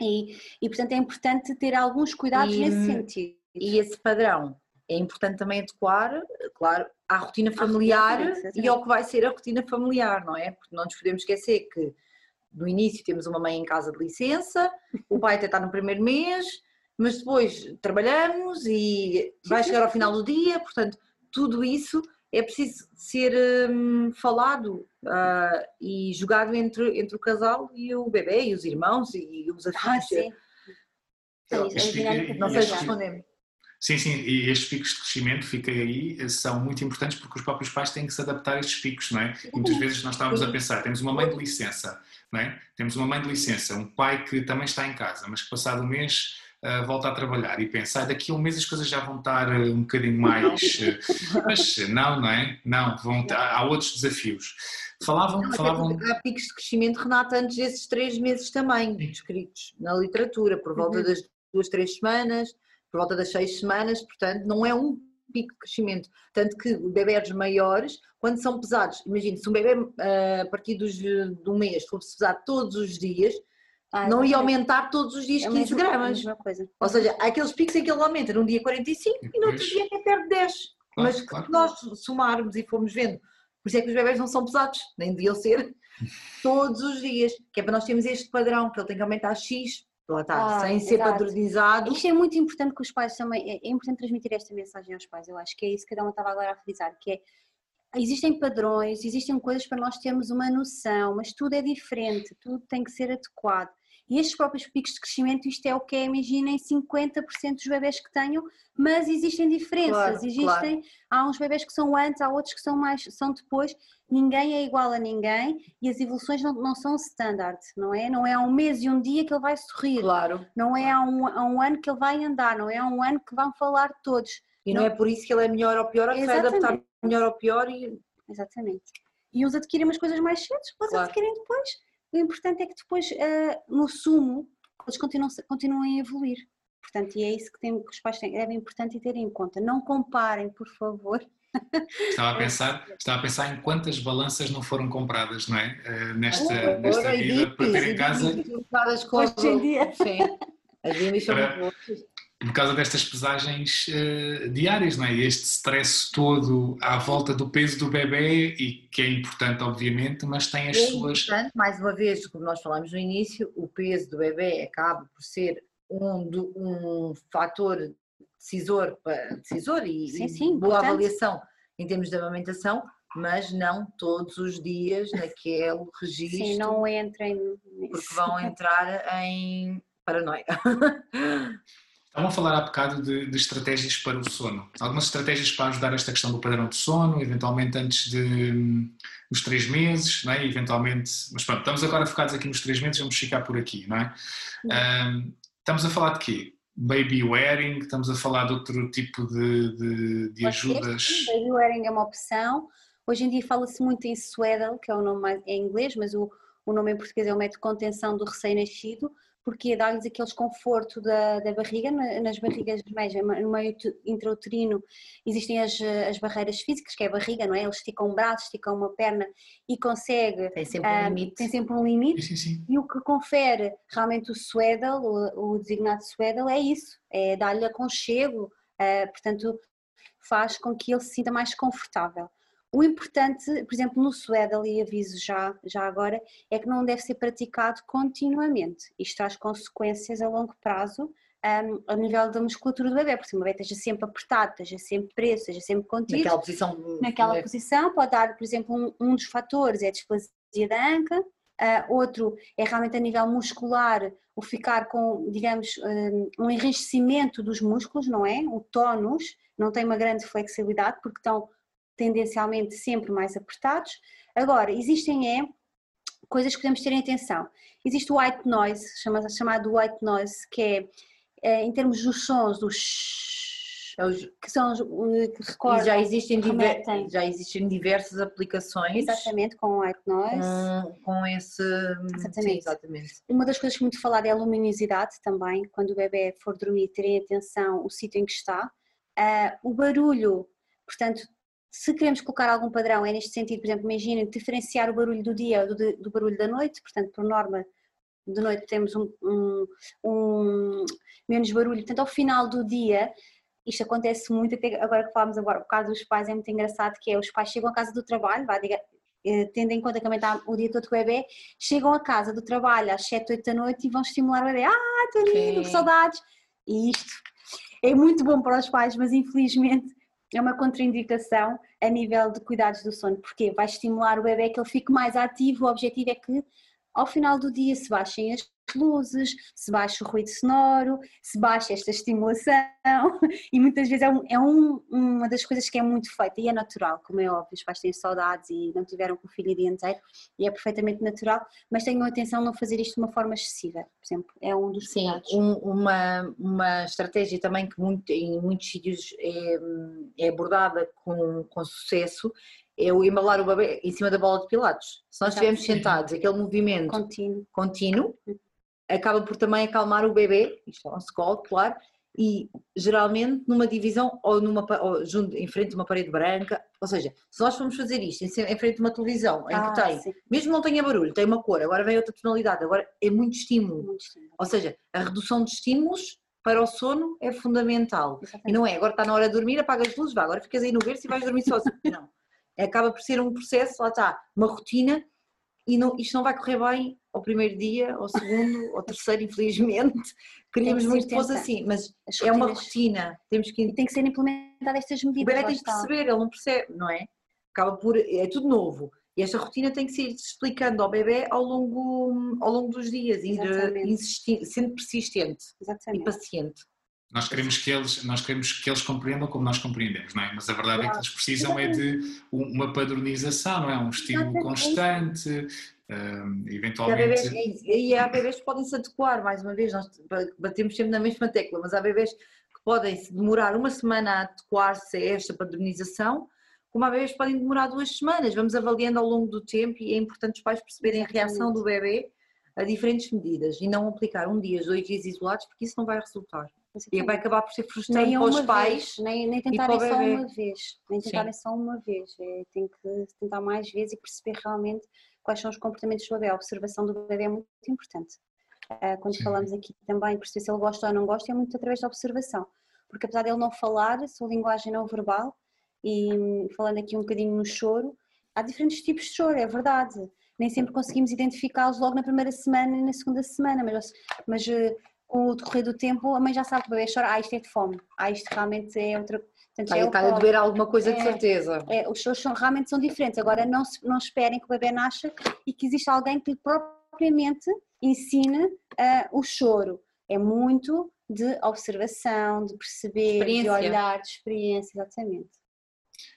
E, e, portanto é importante ter alguns cuidados e, nesse sentido. E esse padrão é importante também adequar, claro, à rotina familiar rotina, e ao que vai ser a rotina familiar, não é? Porque não nos podemos esquecer que no início temos uma mãe em casa de licença, o pai até está no primeiro mês, mas depois trabalhamos e vai chegar ao final do dia, portanto, tudo isso é preciso ser hum, falado uh, e jogado entre, entre o casal e o bebê e os irmãos e os afins. Ah, sim. Não sei se respondemos. Sim, sim, e estes picos de crescimento, fiquem aí, são muito importantes porque os próprios pais têm que se adaptar a estes picos, não é? E muitas vezes nós estávamos a pensar, temos uma mãe de licença, não é? Temos uma mãe de licença, um pai que também está em casa, mas que passado um mês uh, volta a trabalhar e pensa, ah, daqui a um mês as coisas já vão estar uh, um bocadinho mais... Uh, mas não, não é? Não, vão, há outros desafios. Falavam, não, falavam... Há picos de crescimento, Renata, antes desses três meses também, descritos na literatura, por volta uhum. das duas, três semanas por volta das seis semanas, portanto, não é um pico de crescimento. Tanto que bebés maiores, quando são pesados, imagine, se um bebê ah, a partir dos, de um mês fosse pesado todos os dias, ah, não ia aumentar todos os dias é 15 gramas. Ou seja, há aqueles picos em que ele aumenta num dia 45 e, e no outro dia até perde 10. Claro, Mas claro. se nós somarmos e formos vendo, por isso é que os bebés não são pesados, nem deviam ser, todos os dias, que é para nós termos este padrão, que ele tem que aumentar X lá está, ah, sem ser padronizado. Isto é muito importante que os pais também, é, é importante transmitir esta mensagem aos pais, eu acho que é isso que cada um estava agora a frisar, que é, existem padrões, existem coisas para nós termos uma noção, mas tudo é diferente, tudo tem que ser adequado. E estes próprios picos de crescimento, isto é o que é, imaginem 50% dos bebés que tenham, mas existem diferenças, claro, existem, claro. há uns bebés que são antes, há outros que são mais, são depois, ninguém é igual a ninguém e as evoluções não, não são standard, não é? Não é há um mês e um dia que ele vai sorrir, claro, não é há um, há um ano que ele vai andar, não é há um ano que vão falar todos. E não, não é por isso que ele é melhor ou pior, ou que vai adaptar melhor ou pior e... Exatamente. E uns adquirem umas coisas mais cedo, outros claro. adquirem depois o importante é que depois, uh, no sumo, eles continuam, continuem a evoluir. Portanto, e é isso que, tem, que os pais têm, é importante e ter em conta. Não comparem, por favor. Estava a pensar, estava a pensar em quantas balanças não foram compradas, não é? Uh, nesta, oh, nesta vida, para ter em casa. Hoje em dia. Sim. As para, por causa destas pesagens uh, diárias, não é? Este stress todo à volta do peso do bebê e que é importante, obviamente, mas tem as é suas. Importante, mais uma vez, como nós falamos no início, o peso do bebê acaba por ser um, um fator decisor, decisor e, sim, sim, boa importante. avaliação em termos de amamentação, mas não todos os dias naquele registro. Sim, não entrem. Porque vão entrar em paranoia. Estavam a falar há bocado de, de, estratégias para o sono. Algumas estratégias para ajudar esta questão do padrão de sono, eventualmente antes de, dos três meses, não é? eventualmente. Mas pronto, estamos agora focados aqui nos três meses, vamos ficar por aqui, não é? Um, estamos a falar de quê? Baby wearing, estamos a falar de outro tipo de, de, de ajudas. Baby wearing é uma opção. Hoje em dia fala-se muito em swaddle, que é o nome mais, em inglês, mas o, o nome em português é o método de contenção do recém-nascido porque dá-lhes aquele conforto da, da barriga, nas barrigas no meio intrauterino existem as, as barreiras físicas, que é a barriga, não é? Ele estica um braço, estica uma perna e consegue... Tem sempre um ah, limite. Tem sempre um limite. Sim, sim. E o que confere realmente o swaddle, o, o designado swaddle, é isso, é dar-lhe aconchego, uh, portanto faz com que ele se sinta mais confortável. O importante, por exemplo, no swaddle, e aviso já, já agora, é que não deve ser praticado continuamente. Isto traz consequências a longo prazo um, a nível da musculatura do bebê, porque se o bebê esteja sempre apertado, esteja sempre preso, esteja sempre contido. Naquela posição. Naquela posição, pode dar, por exemplo, um, um dos fatores é a displasia da anca, uh, outro é realmente a nível muscular, o ficar com, digamos, um, enriquecimento dos músculos, não é? O tónus, não tem uma grande flexibilidade, porque estão tendencialmente sempre mais apertados. Agora, existem é coisas que podemos ter em atenção. Existe o white noise, chamado white noise, que é, é em termos dos sons, dos que são os que recordam, já existem, diver, já existem diversas aplicações exatamente com white noise com, com esse exatamente. Sim, exatamente. uma das coisas que muito falada é a luminosidade também quando o bebê for dormir terem atenção o sítio em que está uh, o barulho portanto se queremos colocar algum padrão, é neste sentido, por exemplo, imaginem diferenciar o barulho do dia do, do barulho da noite, portanto, por norma, de noite temos um, um, um, menos barulho, portanto, ao final do dia, isto acontece muito, até agora que falamos agora, o caso dos pais é muito engraçado, que é os pais chegam à casa do trabalho, vá, diga, eh, tendo em conta que também está o dia todo com o bebê, chegam à casa do trabalho às 7, 8 da noite e vão estimular o bebê, ah, estou lindo, que saudades, e isto é muito bom para os pais, mas infelizmente é uma contraindicação a nível de cuidados do sono, porque vai estimular o bebê que ele fique mais ativo, o objetivo é que ao final do dia se baixem as luzes, se baixa o ruído sonoro, se baixa esta estimulação. E muitas vezes é, um, é um, uma das coisas que é muito feita e é natural, como é óbvio, os pais têm saudades e não tiveram com o filho o dia inteiro e é perfeitamente natural, mas tenham atenção a não fazer isto de uma forma excessiva, por exemplo, é um dos Sim, um, uma, uma estratégia também que muito, em muitos sítios é, é abordada com, com sucesso é o embalar o bebê em cima da bola de pilates. Se nós estivermos sentados, aquele movimento contínuo, contínuo uhum acaba por também acalmar o bebê, isto é um scald, claro, e geralmente numa divisão ou, numa, ou junto, em frente a uma parede branca, ou seja, se nós formos fazer isto em, em frente a uma televisão em ah, que tem, sim. mesmo não tenha barulho, tem uma cor, agora vem outra tonalidade, agora é muito estímulo. muito estímulo. Ou seja, a redução de estímulos para o sono é fundamental. Exatamente. E não é, agora está na hora de dormir, apaga as luzes, vá, agora ficas aí no berço e vais dormir sozinho. não. Acaba por ser um processo, lá está, uma rotina e não, isto não vai correr bem ao primeiro dia, ao segundo, ao terceiro, infelizmente. Queríamos muito que fosse assim, mas é uma rotina. Temos que... E tem que ser implementada estas medidas. O bebê tem que perceber, ele não percebe, não é? Acaba por. É tudo novo. E esta rotina tem que ser explicando ao bebê ao longo, ao longo dos dias, insistindo, sendo persistente Exatamente. e paciente. Nós queremos que eles, nós queremos que eles compreendam como nós compreendemos, não é? Mas a verdade claro. é que eles precisam é de uma padronização, não é? Um estímulo constante, um, eventualmente... E há bebês que podem se adequar, mais uma vez, nós batemos sempre na mesma tecla, mas há bebês que podem demorar uma semana a adequar-se a esta padronização, como há bebês que podem demorar duas semanas. Vamos avaliando ao longo do tempo e é importante os pais perceberem a reação do bebê a diferentes medidas e não aplicar um dia, dois dias isolados, porque isso não vai resultar. E vai acabar por ser frustrante para os pais. Vez, nem, nem tentarem só uma vez. Nem tentarem só uma vez. É, tem que tentar mais vezes e perceber realmente quais são os comportamentos do bebê. A observação do bebê é muito importante. Uh, quando Sim. falamos aqui também, perceber se ele gosta ou não gosta, é muito através da observação. Porque apesar dele não falar, a sua linguagem não verbal, e hum, falando aqui um bocadinho no choro, há diferentes tipos de choro, é verdade. Nem sempre conseguimos identificá-los logo na primeira semana e na segunda semana, mas, mas uh, com o decorrer do tempo a mãe já sabe que o bebê chora, ah, isto é de fome, ah, isto realmente é outra Portanto, Aí está a doer alguma coisa de é, certeza. É, os shows são, realmente são diferentes. Agora, não, não esperem que o bebê nasça e que exista alguém que lhe propriamente ensine uh, o choro. É muito de observação, de perceber, de olhar, de experiência, exatamente.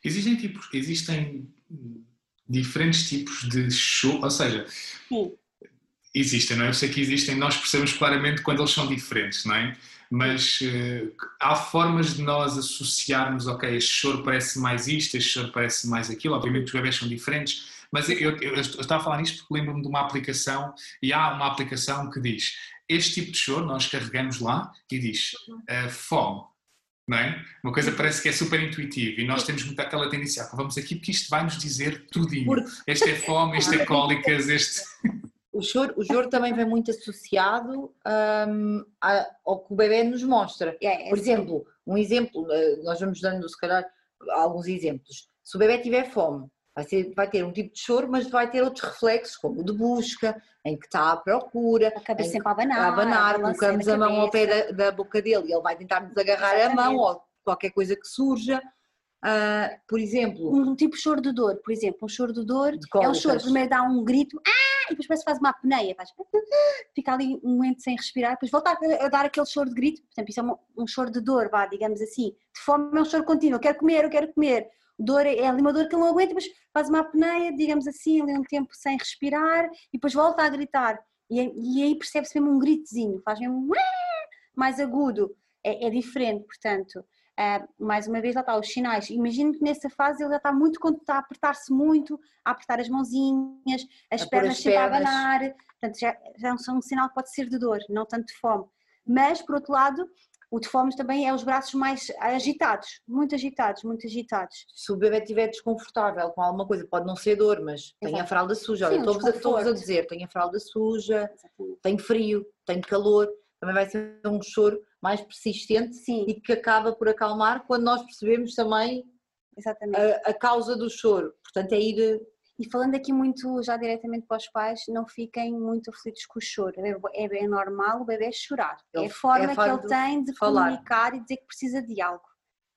Existem tipos, existem diferentes tipos de show, ou seja, Sim. existem, não é? Eu sei que existem, nós percebemos claramente quando eles são diferentes, não é? Mas uh, há formas de nós associarmos, ok, este choro parece mais isto, este choro parece mais aquilo, obviamente os bebés são diferentes, mas eu, eu, eu estava a falar nisto porque lembro-me de uma aplicação, e há uma aplicação que diz, este tipo de choro, nós carregamos lá e diz uh, fome. É? Uma coisa parece que é super intuitiva e nós temos muito aquela tendência, ah, vamos aqui porque isto vai nos dizer tudinho. Este é fome, este é cólicas, este... O choro, o choro também vem muito associado um, ao que o bebê nos mostra. É, é Por exemplo, um exemplo, eh, nós vamos dando se calhar alguns exemplos. Se o bebê tiver fome, vai, ser, vai ter um tipo de choro, mas vai ter outros reflexos, como o de busca, em que está à procura, a cabeça sempre a abanar, a abanar colocamos a, a mão ao pé da, da, boca dele e ele vai tentar nos agarrar Exatamente. a mão ou qualquer coisa que surja. Uh, por exemplo. Um tipo de choro de dor, por exemplo, um choro de dor de é o choro, primeiro dá um grito, ah! E depois parece que faz uma apneia, faz, fica ali um momento sem respirar, depois volta a, dar aquele choro de grito, por exemplo, isso é um, um choro de dor, vá, digamos assim, de fome é um choro contínuo, eu quero comer, eu quero comer, dor é, é ali uma dor que ele não aguenta, depois faz uma apneia, digamos assim, ali um tempo sem respirar, e depois volta a gritar, e, e aí percebe-se mesmo um gritozinho, faz mesmo mais agudo, é, é diferente, portanto, Uh, mais uma vez, lá está, os sinais. Imagino que nessa fase ele já está muito, está a apertar-se muito, a apertar as mãozinhas, as a pernas sempre a abanar, portanto já, já são um sinal que pode ser de dor, não tanto de fome. Mas, por outro lado, o de fome também é os braços mais agitados, muito agitados, muito agitados. Se o bebê estiver desconfortável com alguma coisa, pode não ser dor, mas tem a fralda suja. Sim, Olha, estou-vos a, dizer, tem a fralda suja, Exatamente. tem frio, tem calor, também vai ser um choro mais persistente Sim. e que acaba por acalmar quando nós percebemos também a, a, causa do choro. Portanto, é ir. E falando aqui muito já diretamente para os pais, não fiquem muito aflitos com o choro. É bem normal o bebê chorar. Ele, é a forma é que ele tem de falar. comunicar e dizer que precisa de algo.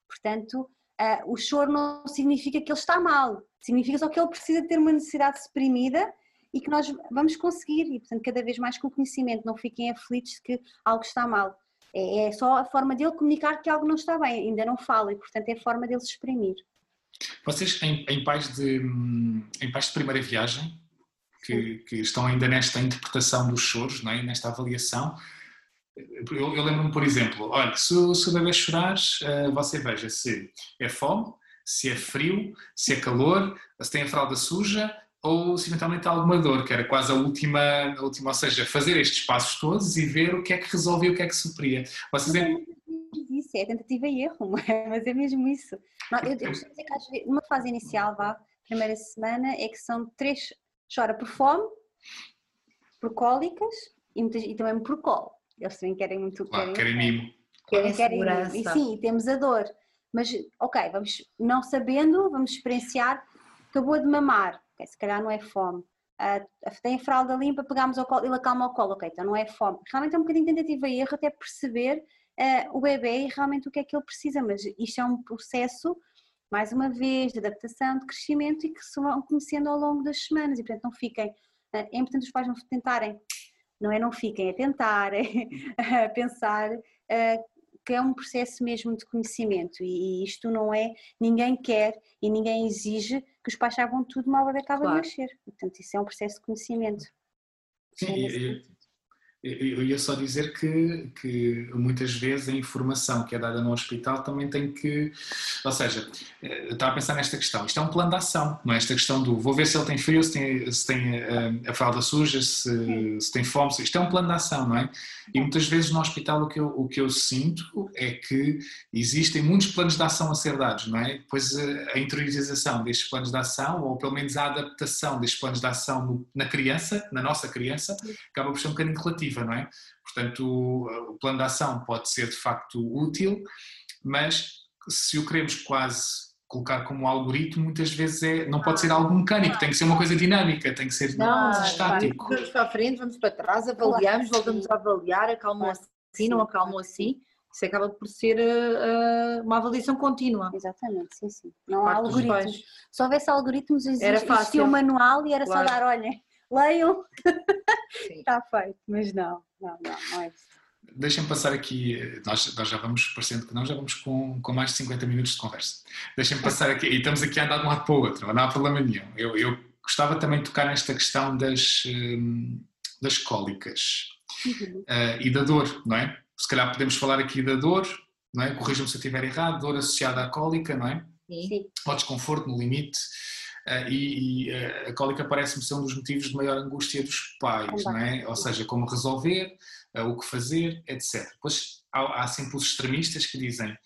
Portanto, uh, o choro não significa que ele está mal, significa só que ele precisa ter uma necessidade suprimida e que nós vamos conseguir. E, portanto, cada vez mais com o conhecimento, não fiquem aflitos de que algo está mal. É, é só a forma dele comunicar que algo não está bem, ainda não fala e, portanto, é a forma dele se exprimir. Vocês, em, em, pais, de, em pais de primeira viagem, que, que, estão ainda nesta interpretação dos choros, não é? nesta avaliação, eu, eu lembro-me, por exemplo, olha, se, se o bebê chorar, uh, você veja se é fome, se é frio, se é calor, se tem a fralda suja, ou se eventualmente há alguma dor, que era quase a última, a última, ou seja, fazer estes passos todos e ver o que é que resolvia, o que é que supria. Vocês é... Isso, é tentativa e erro, mas é mesmo isso. Não, eu, eu dizer que às vezes, numa fase inicial, vá, primeira semana, é que são três, chora por fome, por cólicas e, muitas, e também por colo. Eles também querem muito... Claro, querem, querem mimo. Querem, querem mimo. E sim, temos a dor. Mas, ok, vamos, não sabendo, vamos experienciar, acabou de mamar, okay, se calhar não é fome. Uh, tem a fralda limpa, pegamos ao colo, ele acalma o colo, ok, então não é fome. Realmente é um bocadinho tentativa e erro até perceber uh, o bebê e realmente o que é que ele precisa, mas isto é um processo, mais uma vez, de adaptação, de crescimento e que se vão conhecendo ao longo das semanas e portanto não fiquem, uh, é importante os pais não tentarem, não é não fiquem, é tentar, é pensar que é um processo mesmo de conhecimento e isto não é, ninguém quer e ninguém exige que os pais saibam tudo mal o bebê acaba claro. de nascer. Portanto, isso é um processo de conhecimento. Sim, é eu ia só dizer que, que muitas vezes a informação que é dada no hospital também tem que. Ou seja, eu estava a pensar nesta questão. Isto é um plano de ação, não é? Esta questão do vou ver se ele tem frio, se tem, se tem a, eh, a fralda suja, se, se, tem fome. Isto é um plano de ação, não é? E muitas vezes no hospital o que, eu, o que eu sinto é que existem muitos planos de ação a ser dados, não é? Depois a, a interiorização destes planos de ação, ou pelo menos a adaptação destes planos de ação na criança, na nossa criança, acaba por ser um bocadinho relativa não é? Portanto, o, o plano de ação pode ser de facto útil, mas se o queremos quase colocar como algoritmo, muitas vezes é, não pode ser algo mecânico, tem que ser uma coisa dinâmica, tem que ser não, estático. Vamos para a frente, vamos para trás, avaliamos, voltamos a avaliar, acalmou assim, não acalmou assim. Isso acaba por ser uh, uma avaliação contínua. Exatamente, sim, sim. Não há algoritmos. Se houvesse algoritmos, existia um manual e era claro. só dar, olha, leiam, está feito, mas não, não, não, não é isso. Deixem-me passar aqui, nós, nós, já vamos, parecendo que não, já vamos com, com mais de 50 minutos de conversa. Deixem-me passar aqui, e estamos aqui a andar de um lado para o outro, não há problema nenhum. Eu, eu gostava também de tocar nesta questão das, hum, das cólicas uhum. uh, e da dor, não é? Se calhar podemos falar aqui da dor, não é? Corrijam-me se eu estiver errado, dor associada à cólica, não é? Sim. Ao desconforto no limite. Uh, e, e uh, a cólica parece-me ser um dos motivos de maior angústia dos pais, não é? Ou seja, como resolver, uh, o que fazer, etc. Depois há, há sempre os extremistas que dizem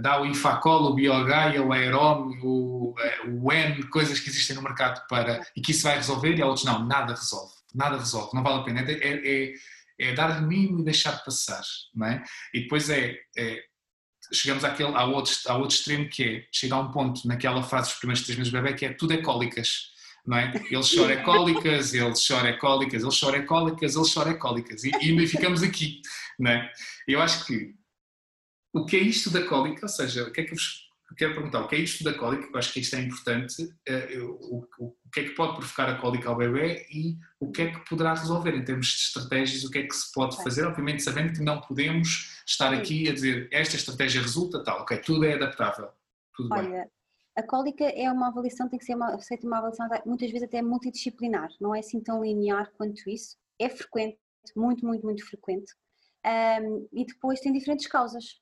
dá o Infacol, o Biogaia, o Aerom, o, o N, coisas que existem no mercado para e que isso vai resolver, e há outros não, nada resolve, nada resolve, não vale a pena. É, é, é, é dar de mim e deixar passar, não é? E depois é, é chegamos àquele, ao, outro, ao outro extremo que é chegar a um ponto naquela fase dos primeiros três meses do bebê que é tudo é cólicas. Não é? Ele chora é cólicas, ele chora é cólicas, ele chora é cólicas, ele chora cólicas. E, e ainda ficamos aqui. Não é? Eu acho que o que é isto da cólica, ou seja, o que é que vos quero perguntar, o que é isto da cólica? Eu acho que isto é importante. Eh, o, o, o que é que pode provocar a cólica ao bebê e o que é que poderá resolver em termos de estratégias, o que é que se pode fazer, obviamente sabendo que não podemos estar aqui a dizer esta estratégia resulta tal, ok, tudo é adaptável, tudo Olha, bem. A cólica é uma avaliação, tem que ser uma, uma avaliação muitas vezes até multidisciplinar, não é assim tão linear quanto isso, é frequente, muito, muito, muito frequente, um, e depois tem diferentes causas.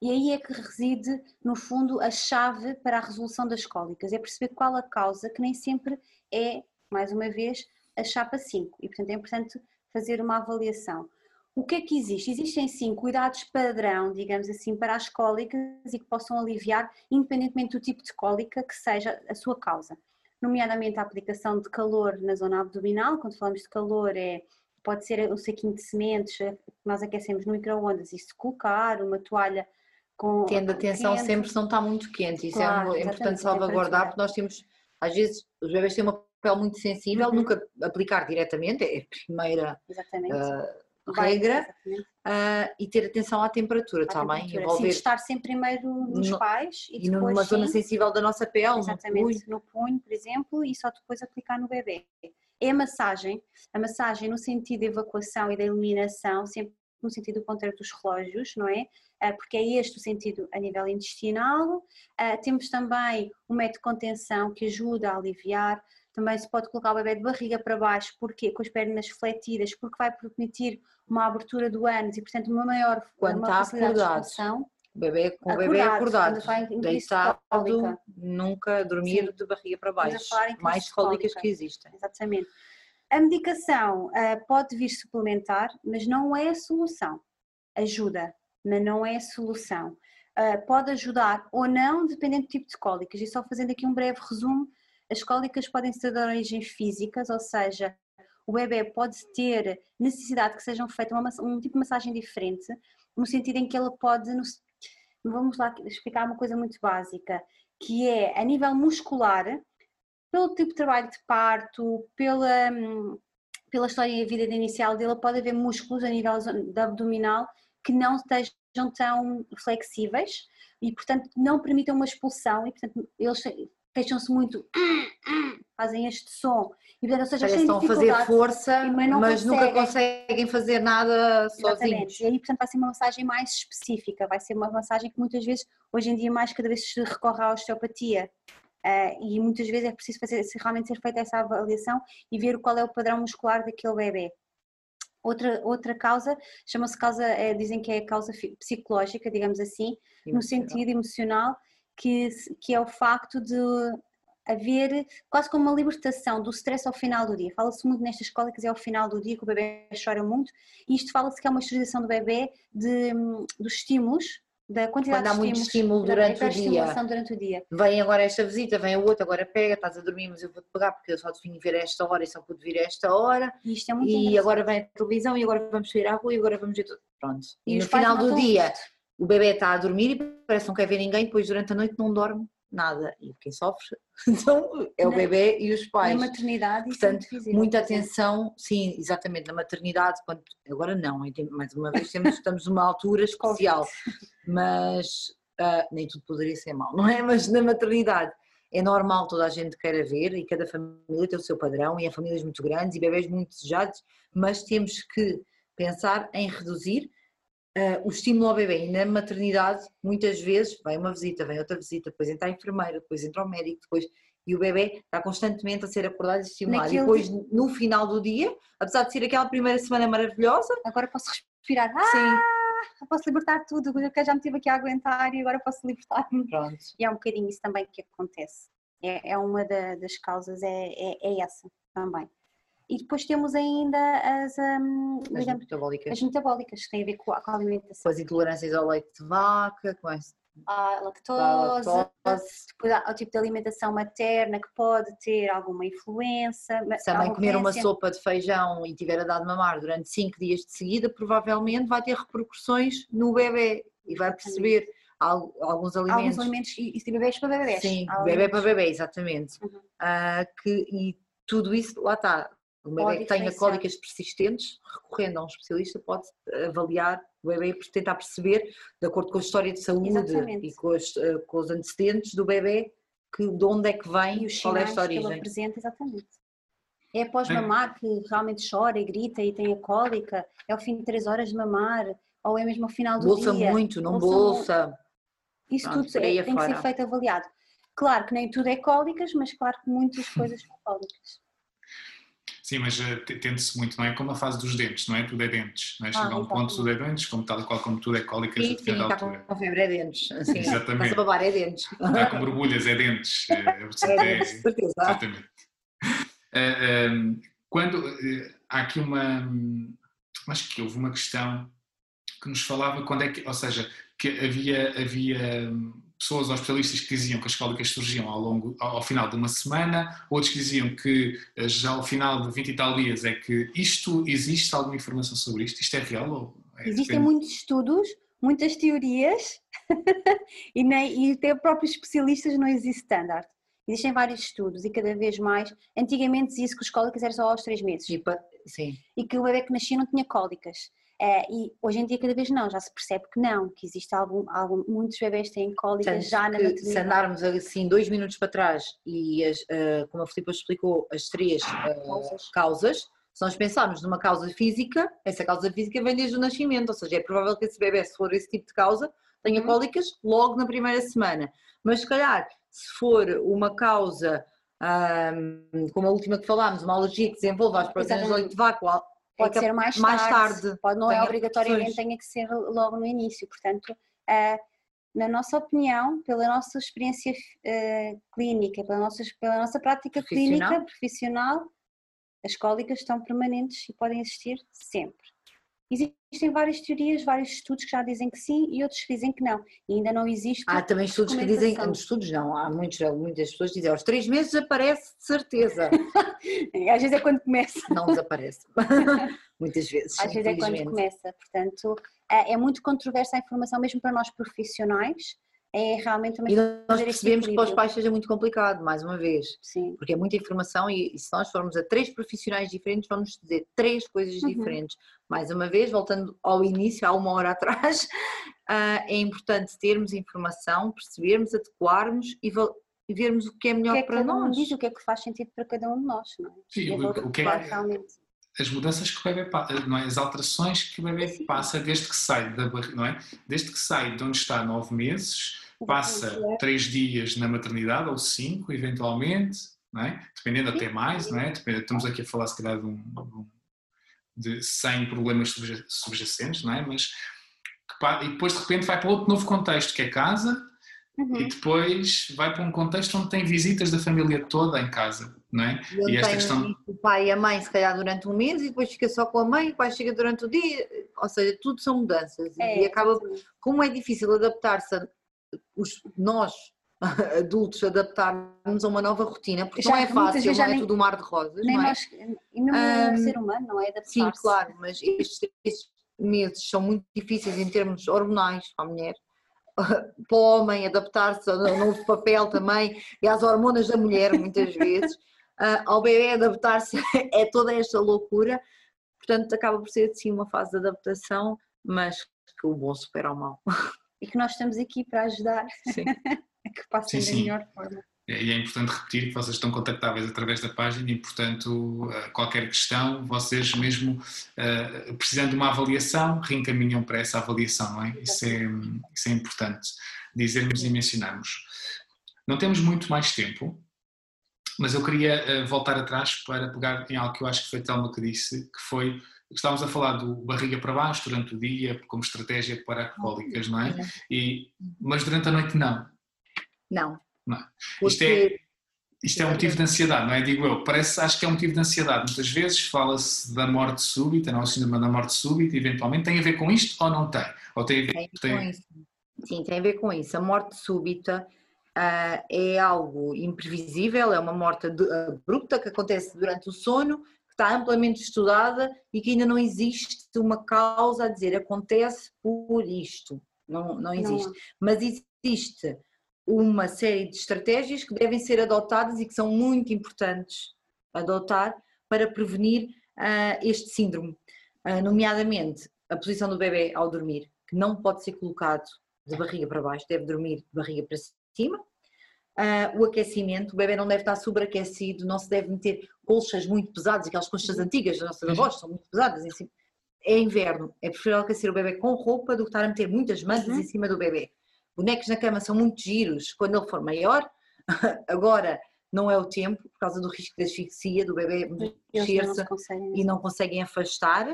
E aí é que reside, no fundo, a chave para a resolução das cólicas, é perceber qual a causa, que nem sempre é, mais uma vez, a chapa 5. E, portanto, é importante fazer uma avaliação. O que é que existe? Existem sim cuidados padrão, digamos assim, para as cólicas e que possam aliviar, independentemente do tipo de cólica que seja a sua causa. Nomeadamente a aplicação de calor na zona abdominal, quando falamos de calor é pode ser um saquinho de sementes que nós aquecemos no micro-ondas e se colocar, uma toalha com. Tendo atenção quente. sempre se não está muito quente, isso é claro, é importante salvaguardar, porque nós temos, às vezes, os bebês têm uma pele muito sensível, uhum. nunca aplicar diretamente, é a primeira uh, regra, uh, e ter atenção à temperatura à também. Temperatura. Envolver... Sim, estar sempre primeiro nos no, pais e, e depois, numa sim, zona sensível da nossa pele, exatamente, no punho. no punho, por exemplo, e só depois aplicar no bebê. É a massagem, a massagem no sentido de evacuação e da eliminação, sempre no sentido contrário dos relógios, não é? Ah, porque é este o sentido a nível intestinal. Ah, temos também um método de contenção que ajuda a aliviar. Também se pode colocar o bebê de barriga para baixo, porque com as pernas fletidas, porque vai permitir uma abertura do ânus e, portanto, uma maior Quando uma está acordado. O bebê, com o bebê acordado, deitado, nunca dormir de barriga para baixo. Mais cólicas que existem. Exatamente. A medicação uh, pode vir suplementar, mas não é a solução. Ajuda, mas não é a solução. Uh, pode ajudar ou não, dependendo do tipo de cólicas. E só fazendo aqui um breve resumo, as cólicas podem ser de origens físicas, ou seja, o bebê pode ter necessidade que sejam feitas um tipo de massagem diferente, no sentido em que ele pode, vamos lá explicar uma coisa muito básica, que é a nível muscular, pelo tipo de trabalho de parto, pela, hum, pela história e vida inicial dele, pode haver músculos a nível da abdominal que não estejam tão flexíveis e, portanto, não permitam uma expulsão e, portanto, eles queixam-se muito, fazem este som. E, portanto, ou seja, Parece estão a fazer força, mas, mas nunca conseguem fazer nada sozinhos. E aí, portanto, vai ser uma massagem mais específica, vai ser uma massagem que muitas vezes, hoje em dia, mais cada vez se recorre à osteopatia. Uh, e muitas vezes é preciso fazer, realmente ser feita essa avaliação e ver qual é o padrão muscular daquele bebê. Outra, outra causa, chama-se causa, é, dizem que é a causa psicológica, digamos assim, emocional. no sentido emocional, que, que é o facto de haver quase como uma libertação do stress ao final do dia. Fala-se muito nestas cólicas, é ao final do dia que o bebê chora muito, e isto fala-se que é uma esterilização do bebê de, dos estímulos da quantidade Quando há muito estímulo durante o dia. durante o dia. Vem agora esta visita, vem o outro, agora pega, estás a dormir, mas eu vou-te pegar porque eu só te vim ver a esta hora e só pude vir a esta hora. E, isto é muito e agora vem a televisão e agora vamos sair à rua e agora vamos ver tudo. Pronto. E, e no final do dia o bebê está a dormir e parece que não quer ver ninguém, depois durante a noite não dorme nada. E quem sofre então, é o bebê e os pais. Na maternidade, Portanto, é muita atenção, sim, exatamente, na maternidade, quando, agora não, mais uma vez temos, estamos numa altura especial, mas uh, nem tudo poderia ser mal, não é? Mas na maternidade é normal toda a gente queira ver e cada família tem o seu padrão e há famílias muito grandes e bebês muito desejados, mas temos que pensar em reduzir uh, o estímulo ao bebê. E na maternidade, muitas vezes, vem uma visita, vem outra visita, depois entra a enfermeira, depois entra o médico, depois e o bebê está constantemente a ser acordado e estimulado. Naquele... E depois, no final do dia, apesar de ser aquela primeira semana maravilhosa. Agora posso respirar. Ah, Sim. Posso libertar tudo, porque já me tive aqui a aguentar e agora posso libertar-me. Pronto. E é um bocadinho isso também que acontece. é, é uma da, das causas, é, é, é, essa também. E depois temos ainda as, um, as, digamos, metabólicas. as metabólicas, que têm a ver com a, com a alimentação. Com as intolerâncias ao leite de vaca, com as a lactose, lactose. depois há o tipo de alimentação materna que pode ter alguma influência. Mãe comer uma sopa de feijão e tiver a dar de mamar durante 5 dias de seguida, provavelmente vai ter repercussões no bebê e vai perceber alguns alimentos. Alguns alimentos, e, e bebês para bebês. Sim, bebê para bebê, exatamente. Uhum. Uh, que, e tudo isso, lá está, o bebê que tenha cólicas persistentes, recorrendo a um especialista, pode avaliar o bebê e tentar perceber, de acordo com a história de saúde Exatamente. e com os, eh, com os, antecedentes do bebê, que, de onde é que vem e os qual é esta origem. Que ele apresenta, exatamente. É após mamar que realmente chora e grita e tem a cólica, é ao fim de três horas de mamar, ou é mesmo ao final do bolsa dia. Bolsa muito, não bolsa. bolsa. Isso Pronto, tudo é, tem que ser feito avaliado. Claro que nem tudo é cólicas, mas claro que muitas coisas são cólicas. Sim, mas uh, tende-se muito, não é? Como a fase dos dentes, não é? Tudo é dentes, não é? Chega ah, a um ponto, tudo é dentes, como tal qual como tudo é cólicas sim, a sim, está com febre, é dentes. Assim, Exatamente. Está a babar, é dentes. Está com borbulhas, é dentes. É, é dentes, é, certeza. Exatamente. Uh, quando uh, há aqui uma, acho que houve uma questão que nos falava quando é que, ou seja, que havia, havia pessoas ou especialistas que diziam que as cólicas surgiam ao, longo, ao final de uma semana, outros que diziam que eh, já ao final de 20 e tal dias é que isto existe alguma informação sobre isto? Isto é real? Ou é Existem muitos estudos, muitas teorias e, nem, e até próprios especialistas não existe standard. Existem vários estudos e cada vez mais. Antigamente dizia-se que os cólicas eram só aos 3 meses. E, sim. e que o bebê que nascia não tinha cólicas. É, e hoje em dia cada vez não, já se percebe que não, que existe algum, algum muitos bebés têm cólicas já na maternidade. Se andarmos assim dois minutos para trás e as, uh, como a Filipe explicou as três uh, causas. causas, se nós pensarmos numa causa física, essa causa física vem desde o nascimento, ou seja, é provável que esse bebê, se for esse tipo de causa, tenha uhum. cólicas logo na primeira semana. Mas se calhar, se for uma causa, como a última que falámos, uma alergia que desenvolva as proteínas de leite de vácuo Pode ser mais, mais tarde, tarde. Pode, não é obrigatoriamente tenha que ser logo no início. Portanto, uh, na nossa opinião, pela nossa experiência uh, clínica, pela nossa, pela nossa prática clínica profissional, as cólicas estão permanentes e podem existir sempre. Existem várias teorias, vários estudos que já dizem que sim e outros que dizem que não. E ainda não existe. Há também estudos que dizem, estudos não, há muitos, muitas pessoas que dizem aos três meses aparece de certeza. Às vezes é quando começa. Não desaparece. Muitas vezes. Às vezes é quando começa. Portanto, é, é muito controversa a informação, mesmo para nós profissionais é realmente uma E nós percebemos que para os pais seja muito complicado, mais uma vez. Sim. Porque é muita informação e, e se nós formos a três profissionais diferentes, vamos dizer três coisas uhum. diferentes. Mais uma vez, voltando ao início, há uma hora atrás, uh, é importante termos informação, percebermos, adequarmos e, e vermos o que é melhor que é para nós. diz o que é que faz sentido para cada um de nós, não é? Sim, o, o, que é, realmente as mudanças que o bebê passa, não é? as alterações que o bebê passa desde que sai da não é? Desde que sai de onde está nove meses passa três dias na maternidade, ou cinco, eventualmente, não é? dependendo até mais, não é? estamos aqui a falar se calhar de, um, de 100 problemas subjacentes, não é? Mas e depois de repente vai para outro novo contexto, que é casa, uhum. e depois vai para um contexto onde tem visitas da família toda em casa, não é? E, e esta questão... o pai e a mãe se calhar durante um mês e depois fica só com a mãe, o pai chega durante o dia, ou seja, tudo são mudanças é, e acaba, como é difícil adaptar-se os, nós, adultos, adaptarmos a uma nova rotina, porque já, não é fácil, não é nem, tudo um mar de rosas, nem não é? Nós, e mesmo um, ser humano, não é? Sim, claro, mas estes, estes meses são muito difíceis em termos hormonais para a mulher, para o homem adaptar-se ao novo papel também e às hormonas da mulher muitas vezes, uh, ao bebê adaptar-se é toda esta loucura, portanto acaba por ser sim uma fase de adaptação, mas que o bom supera o mal. E que nós estamos aqui para ajudar a que passem sim, da melhor forma. E é importante repetir que vocês estão contactáveis através da página e, portanto, eh, qualquer questão, vocês mesmo eh, precisando de uma avaliação, reencaminham para essa avaliação, não é? Isso é, isso é importante dizermos e mencionarmos. Não temos muito mais tempo, mas eu queria eh, voltar atrás para pegar em algo que eu acho que foi Telma que disse, que foi Estávamos a falar do barriga para baixo durante o dia, como estratégia para alcoólicas, não é? E, mas durante a noite não. Não. não. Isto é, Isto é um motivo de ansiedade, não é? Digo eu, parece, acho que é um motivo de ansiedade. Muitas vezes fala-se da morte súbita, não é o síndrome da morte súbita, eventualmente. Tem a ver com isto ou não tem? Ou tem, a ver, tem, tem... com isso. Sim, tem a ver com isso. A morte súbita uh, é algo imprevisível, é uma morte abrupta que acontece durante o sono, está amplamente estudada e que ainda não existe uma causa a dizer acontece por isto. Não, não existe. Não. Mas existe uma série de estratégias que devem ser adotadas e que são muito importantes adotar para prevenir uh, este síndrome, uh, nomeadamente a posição do bebê ao dormir, que não pode ser colocado de barriga para baixo, deve dormir de barriga para cima. Uh, o aquecimento, o bebê não deve estar sobreaquecido, não se deve meter colchas muito pesadas, aquelas colchas antigas das nossas avós são muito pesadas. Em cima. É inverno, é preferível aquecer o bebê com roupa do que estar a meter muitas mantas uhum. em cima do bebê. Bonecos na cama são muito giros quando ele for maior, agora não é o tempo, por causa do risco de asfixia, do bebê mexer-se e não conseguem afastar.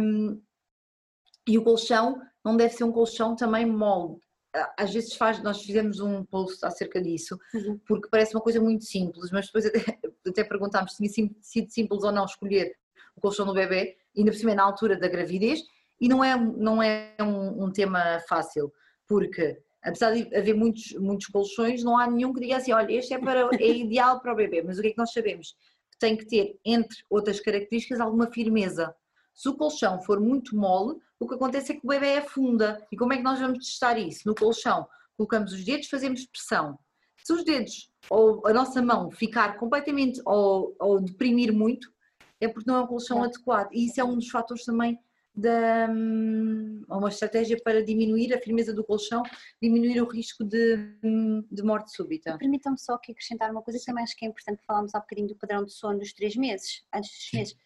Um, e o colchão não deve ser um colchão também mole. Às vezes faz, nós fizemos um post acerca disso, uhum. porque parece uma coisa muito simples, mas depois até, até perguntámos se tinha sido simples ou não escolher o colchão do bebê, ainda por cima é na altura da gravidez, e não é, não é um, um tema fácil porque apesar de haver muitos, muitos colchões, não há nenhum que diga assim, olha, este é, para, é ideal para o bebê, mas o que é que nós sabemos? Que tem que ter, entre outras características, alguma firmeza. Se o colchão for muito mole, o que acontece é que o bebê afunda. E como é que nós vamos testar isso? No colchão, colocamos os dedos, fazemos pressão. Se os dedos ou a nossa mão ficar completamente ou, ou deprimir muito, é porque não é um colchão é. adequado. E isso é um dos fatores também da, hum, uma estratégia para diminuir a firmeza do colchão, diminuir o risco de, hum, de morte súbita. Permitam-me só aqui acrescentar uma coisa que também acho que é importante falarmos há bocadinho do padrão de sono dos três meses, antes dos meses.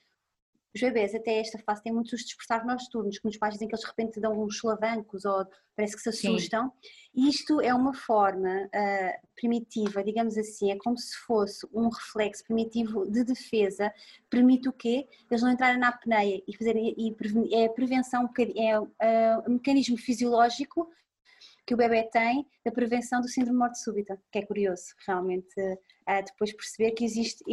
Os bebês até esta fase têm muitos despertar nocturnos, que nos pais dizem que eles de repente dão uns solavancos ou parece que se assustam. E isto é uma forma uh, primitiva, digamos assim, é como se fosse um reflexo primitivo de defesa, permite o quê? Eles não entrarem na apneia e fazerem, e é a prevenção, é uh, um mecanismo fisiológico que o bebê tem da prevenção do síndrome de morte súbita, que é curioso realmente uh, depois perceber que existe,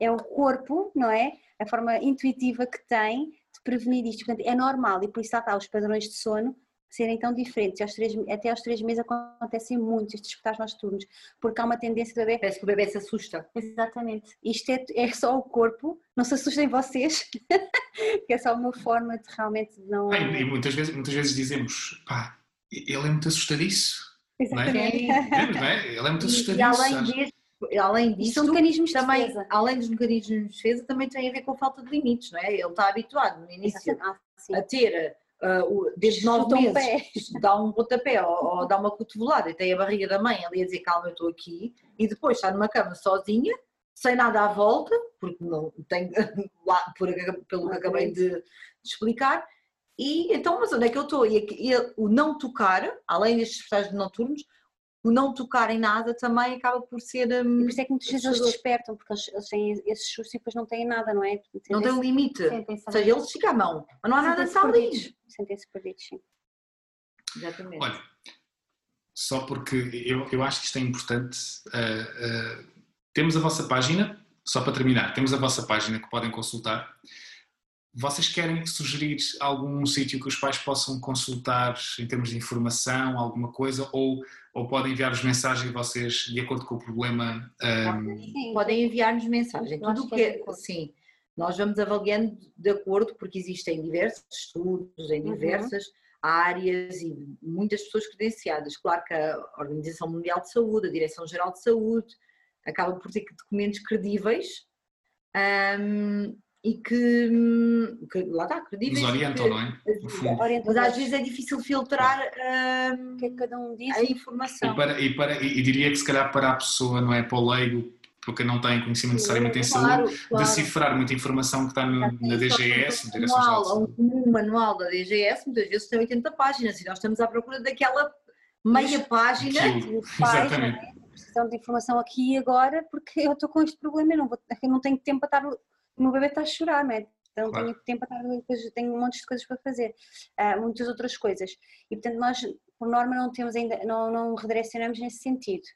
é o corpo, não é? A forma intuitiva que tem de prevenir isto. Portanto, é normal e por isso está os padrões de sono serem tão diferentes. Aos três, até aos três meses acontecem muitos estes despertares nocturnos, porque há uma tendência do bebê. Parece que o bebê se assusta. Exatamente. Isto é, é só o corpo, não se assustem vocês, que é só uma forma de realmente não. e muitas vezes, muitas vezes dizemos, pá, ele é muito assustadiço. Exatamente. Não é? Não é? Ele é muito assustadiço. E além disso, além disso, são mecanismos também, de defesa. além dos mecanismos de defesa, também tem a ver com a falta de limites, não é? Ele está habituado no início ah, a ter uh, desde nove meses dá um pontapé ou, ou dá uma cotovelada e tem a barriga da mãe ali a dizer calma, eu estou aqui, e depois está numa cama sozinha, sem nada à volta, porque não tem lá, por, pelo que acabei de, de explicar, e então, mas onde é que eu estou? E, e o não tocar, além destes estágios noturnos, o não tocar em nada também acaba por ser. Um, e por isso é que muitas vezes eles despertam, porque eles, eles têm esses sustos e depois não têm nada, não é? não tem um limite. Ou seja, eles ficam à mão, mas não há nada ali. Sentem-se perdidos, sim. Exatamente. Olha, só porque eu, eu acho que isto é importante. Uh, uh, temos a vossa página, só para terminar, temos a vossa página que podem consultar. Vocês querem sugerir algum sítio que os pais possam consultar em termos de informação, alguma coisa, ou, ou podem enviar-vos mensagem vocês, de acordo com o problema? Um... Sim, podem enviar-nos mensagem. Tudo o que é, sim, nós vamos avaliando de acordo, porque existem diversos estudos em uhum. diversas uhum. áreas e muitas pessoas credenciadas. Claro que a Organização Mundial de Saúde, a Direção-Geral de Saúde, acaba por ter documentos credíveis. Um, e que, que, lá está, credíveis. Nos orientam, não é? Mas às vezes é difícil filtrar um, que é que cada um diz? a informação. E, para, e, para, e, diria que se calhar para a pessoa, não é? Para o leigo, porque não tem conhecimento necessariamente em claro, saúde, claro. decifrar muita informação que está no, na DGS, na Direção Um, manual da DGS, muitas vezes tem 80 páginas e nós estamos à procura daquela meia página. Aquilo, exatamente. É? Precisão de informação aqui e agora, porque eu estou com este problema, eu não, vou, eu não tenho tempo para estar o meu bebê está a chorar, não é? Então claro. tenho tempo para estar, tenho um monte de coisas para fazer, uh, muitas outras coisas. E portanto nós, por norma, não temos ainda, não, não redirecionamos nesse sentido.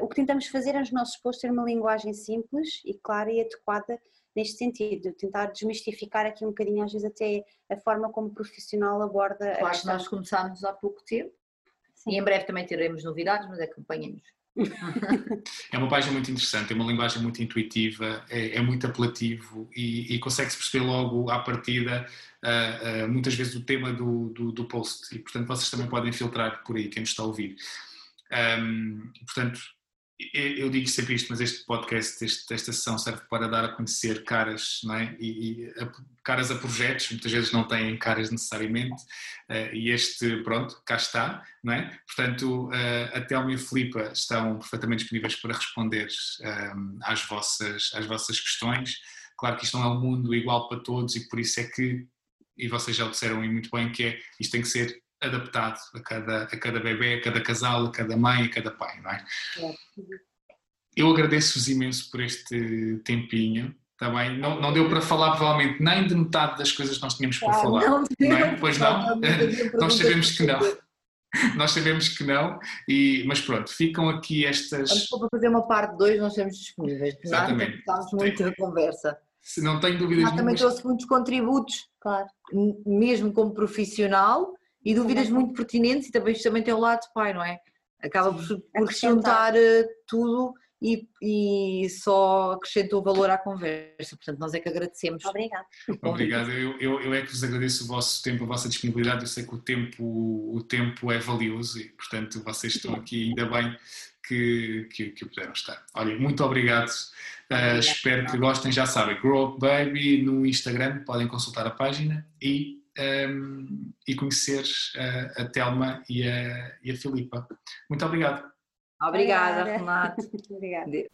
o que tentamos fazer é os nossos posts ter uma linguagem simples e clara e adequada neste sentido, tentar desmistificar aqui um bocadinho, às vezes até a forma como o profissional aborda claro a questão. nós começámos há pouco tempo Sim. e em breve também teremos novidades, mas acompanhem-nos. É uma página muito interessante, é uma linguagem muito intuitiva, é, é muito apelativo e, e consegue-se perceber logo à partida uh, uh, muitas vezes o tema do, do, do, post e portanto vocês também podem filtrar por aí quem nos está a ouvir. Um, portanto, eu digo sempre isto, mas este podcast, este, esta sessão serve para dar a conhecer caras, não é? E, e a, caras a projetos, muitas vezes não têm caras necessariamente, uh, e este, pronto, cá está, não é? Portanto, uh, a Telma e a Filipa estão perfeitamente disponíveis para responder um, ehm, às, vossas, às vossas questões. Claro que isto não é um mundo igual para todos e por isso é que, e vocês já o disseram muito bem, que é, isto tem que ser adaptado a cada, a cada bebê, a cada casal, a cada mãe, a cada pai, não é? é. Eu agradeço-vos imenso por este tempinho. Tá não, não deu para falar provavelmente nem de metade das coisas que nós tínhamos para ah, falar. Não, não é? Pois não, não nós sabemos que não. Nós sabemos que não, e, mas pronto, ficam aqui estas. Para fazer uma parte 2, nós estamos disponíveis. Exatamente. Estamos muito na conversa. Se não tenho dúvidas. Ah, também trouxe muitos contributos, claro. mesmo como profissional, e dúvidas muito pertinentes e também, também tem o lado de pai, não é? Acaba por, por juntar eh, tudo e, e, só acrescentou valor à conversa. Portanto, nós é que agradecemos. Obrigada. Obrigado. Eu, eu, eu, é que vos agradeço o vosso tempo, a vossa disponibilidade. Eu sei que o tempo, o tempo é valioso e, portanto, vocês estão aqui ainda bem que, que, que puderam estar. Olha, muito obrigado. Uh, espero que gostem. Já sabem, Grow Up Baby no Instagram, podem consultar a página e um, e conhecer a, a Telma e a, e a Filipa. Muito obrigado. Obrigada, Renato. Obrigada.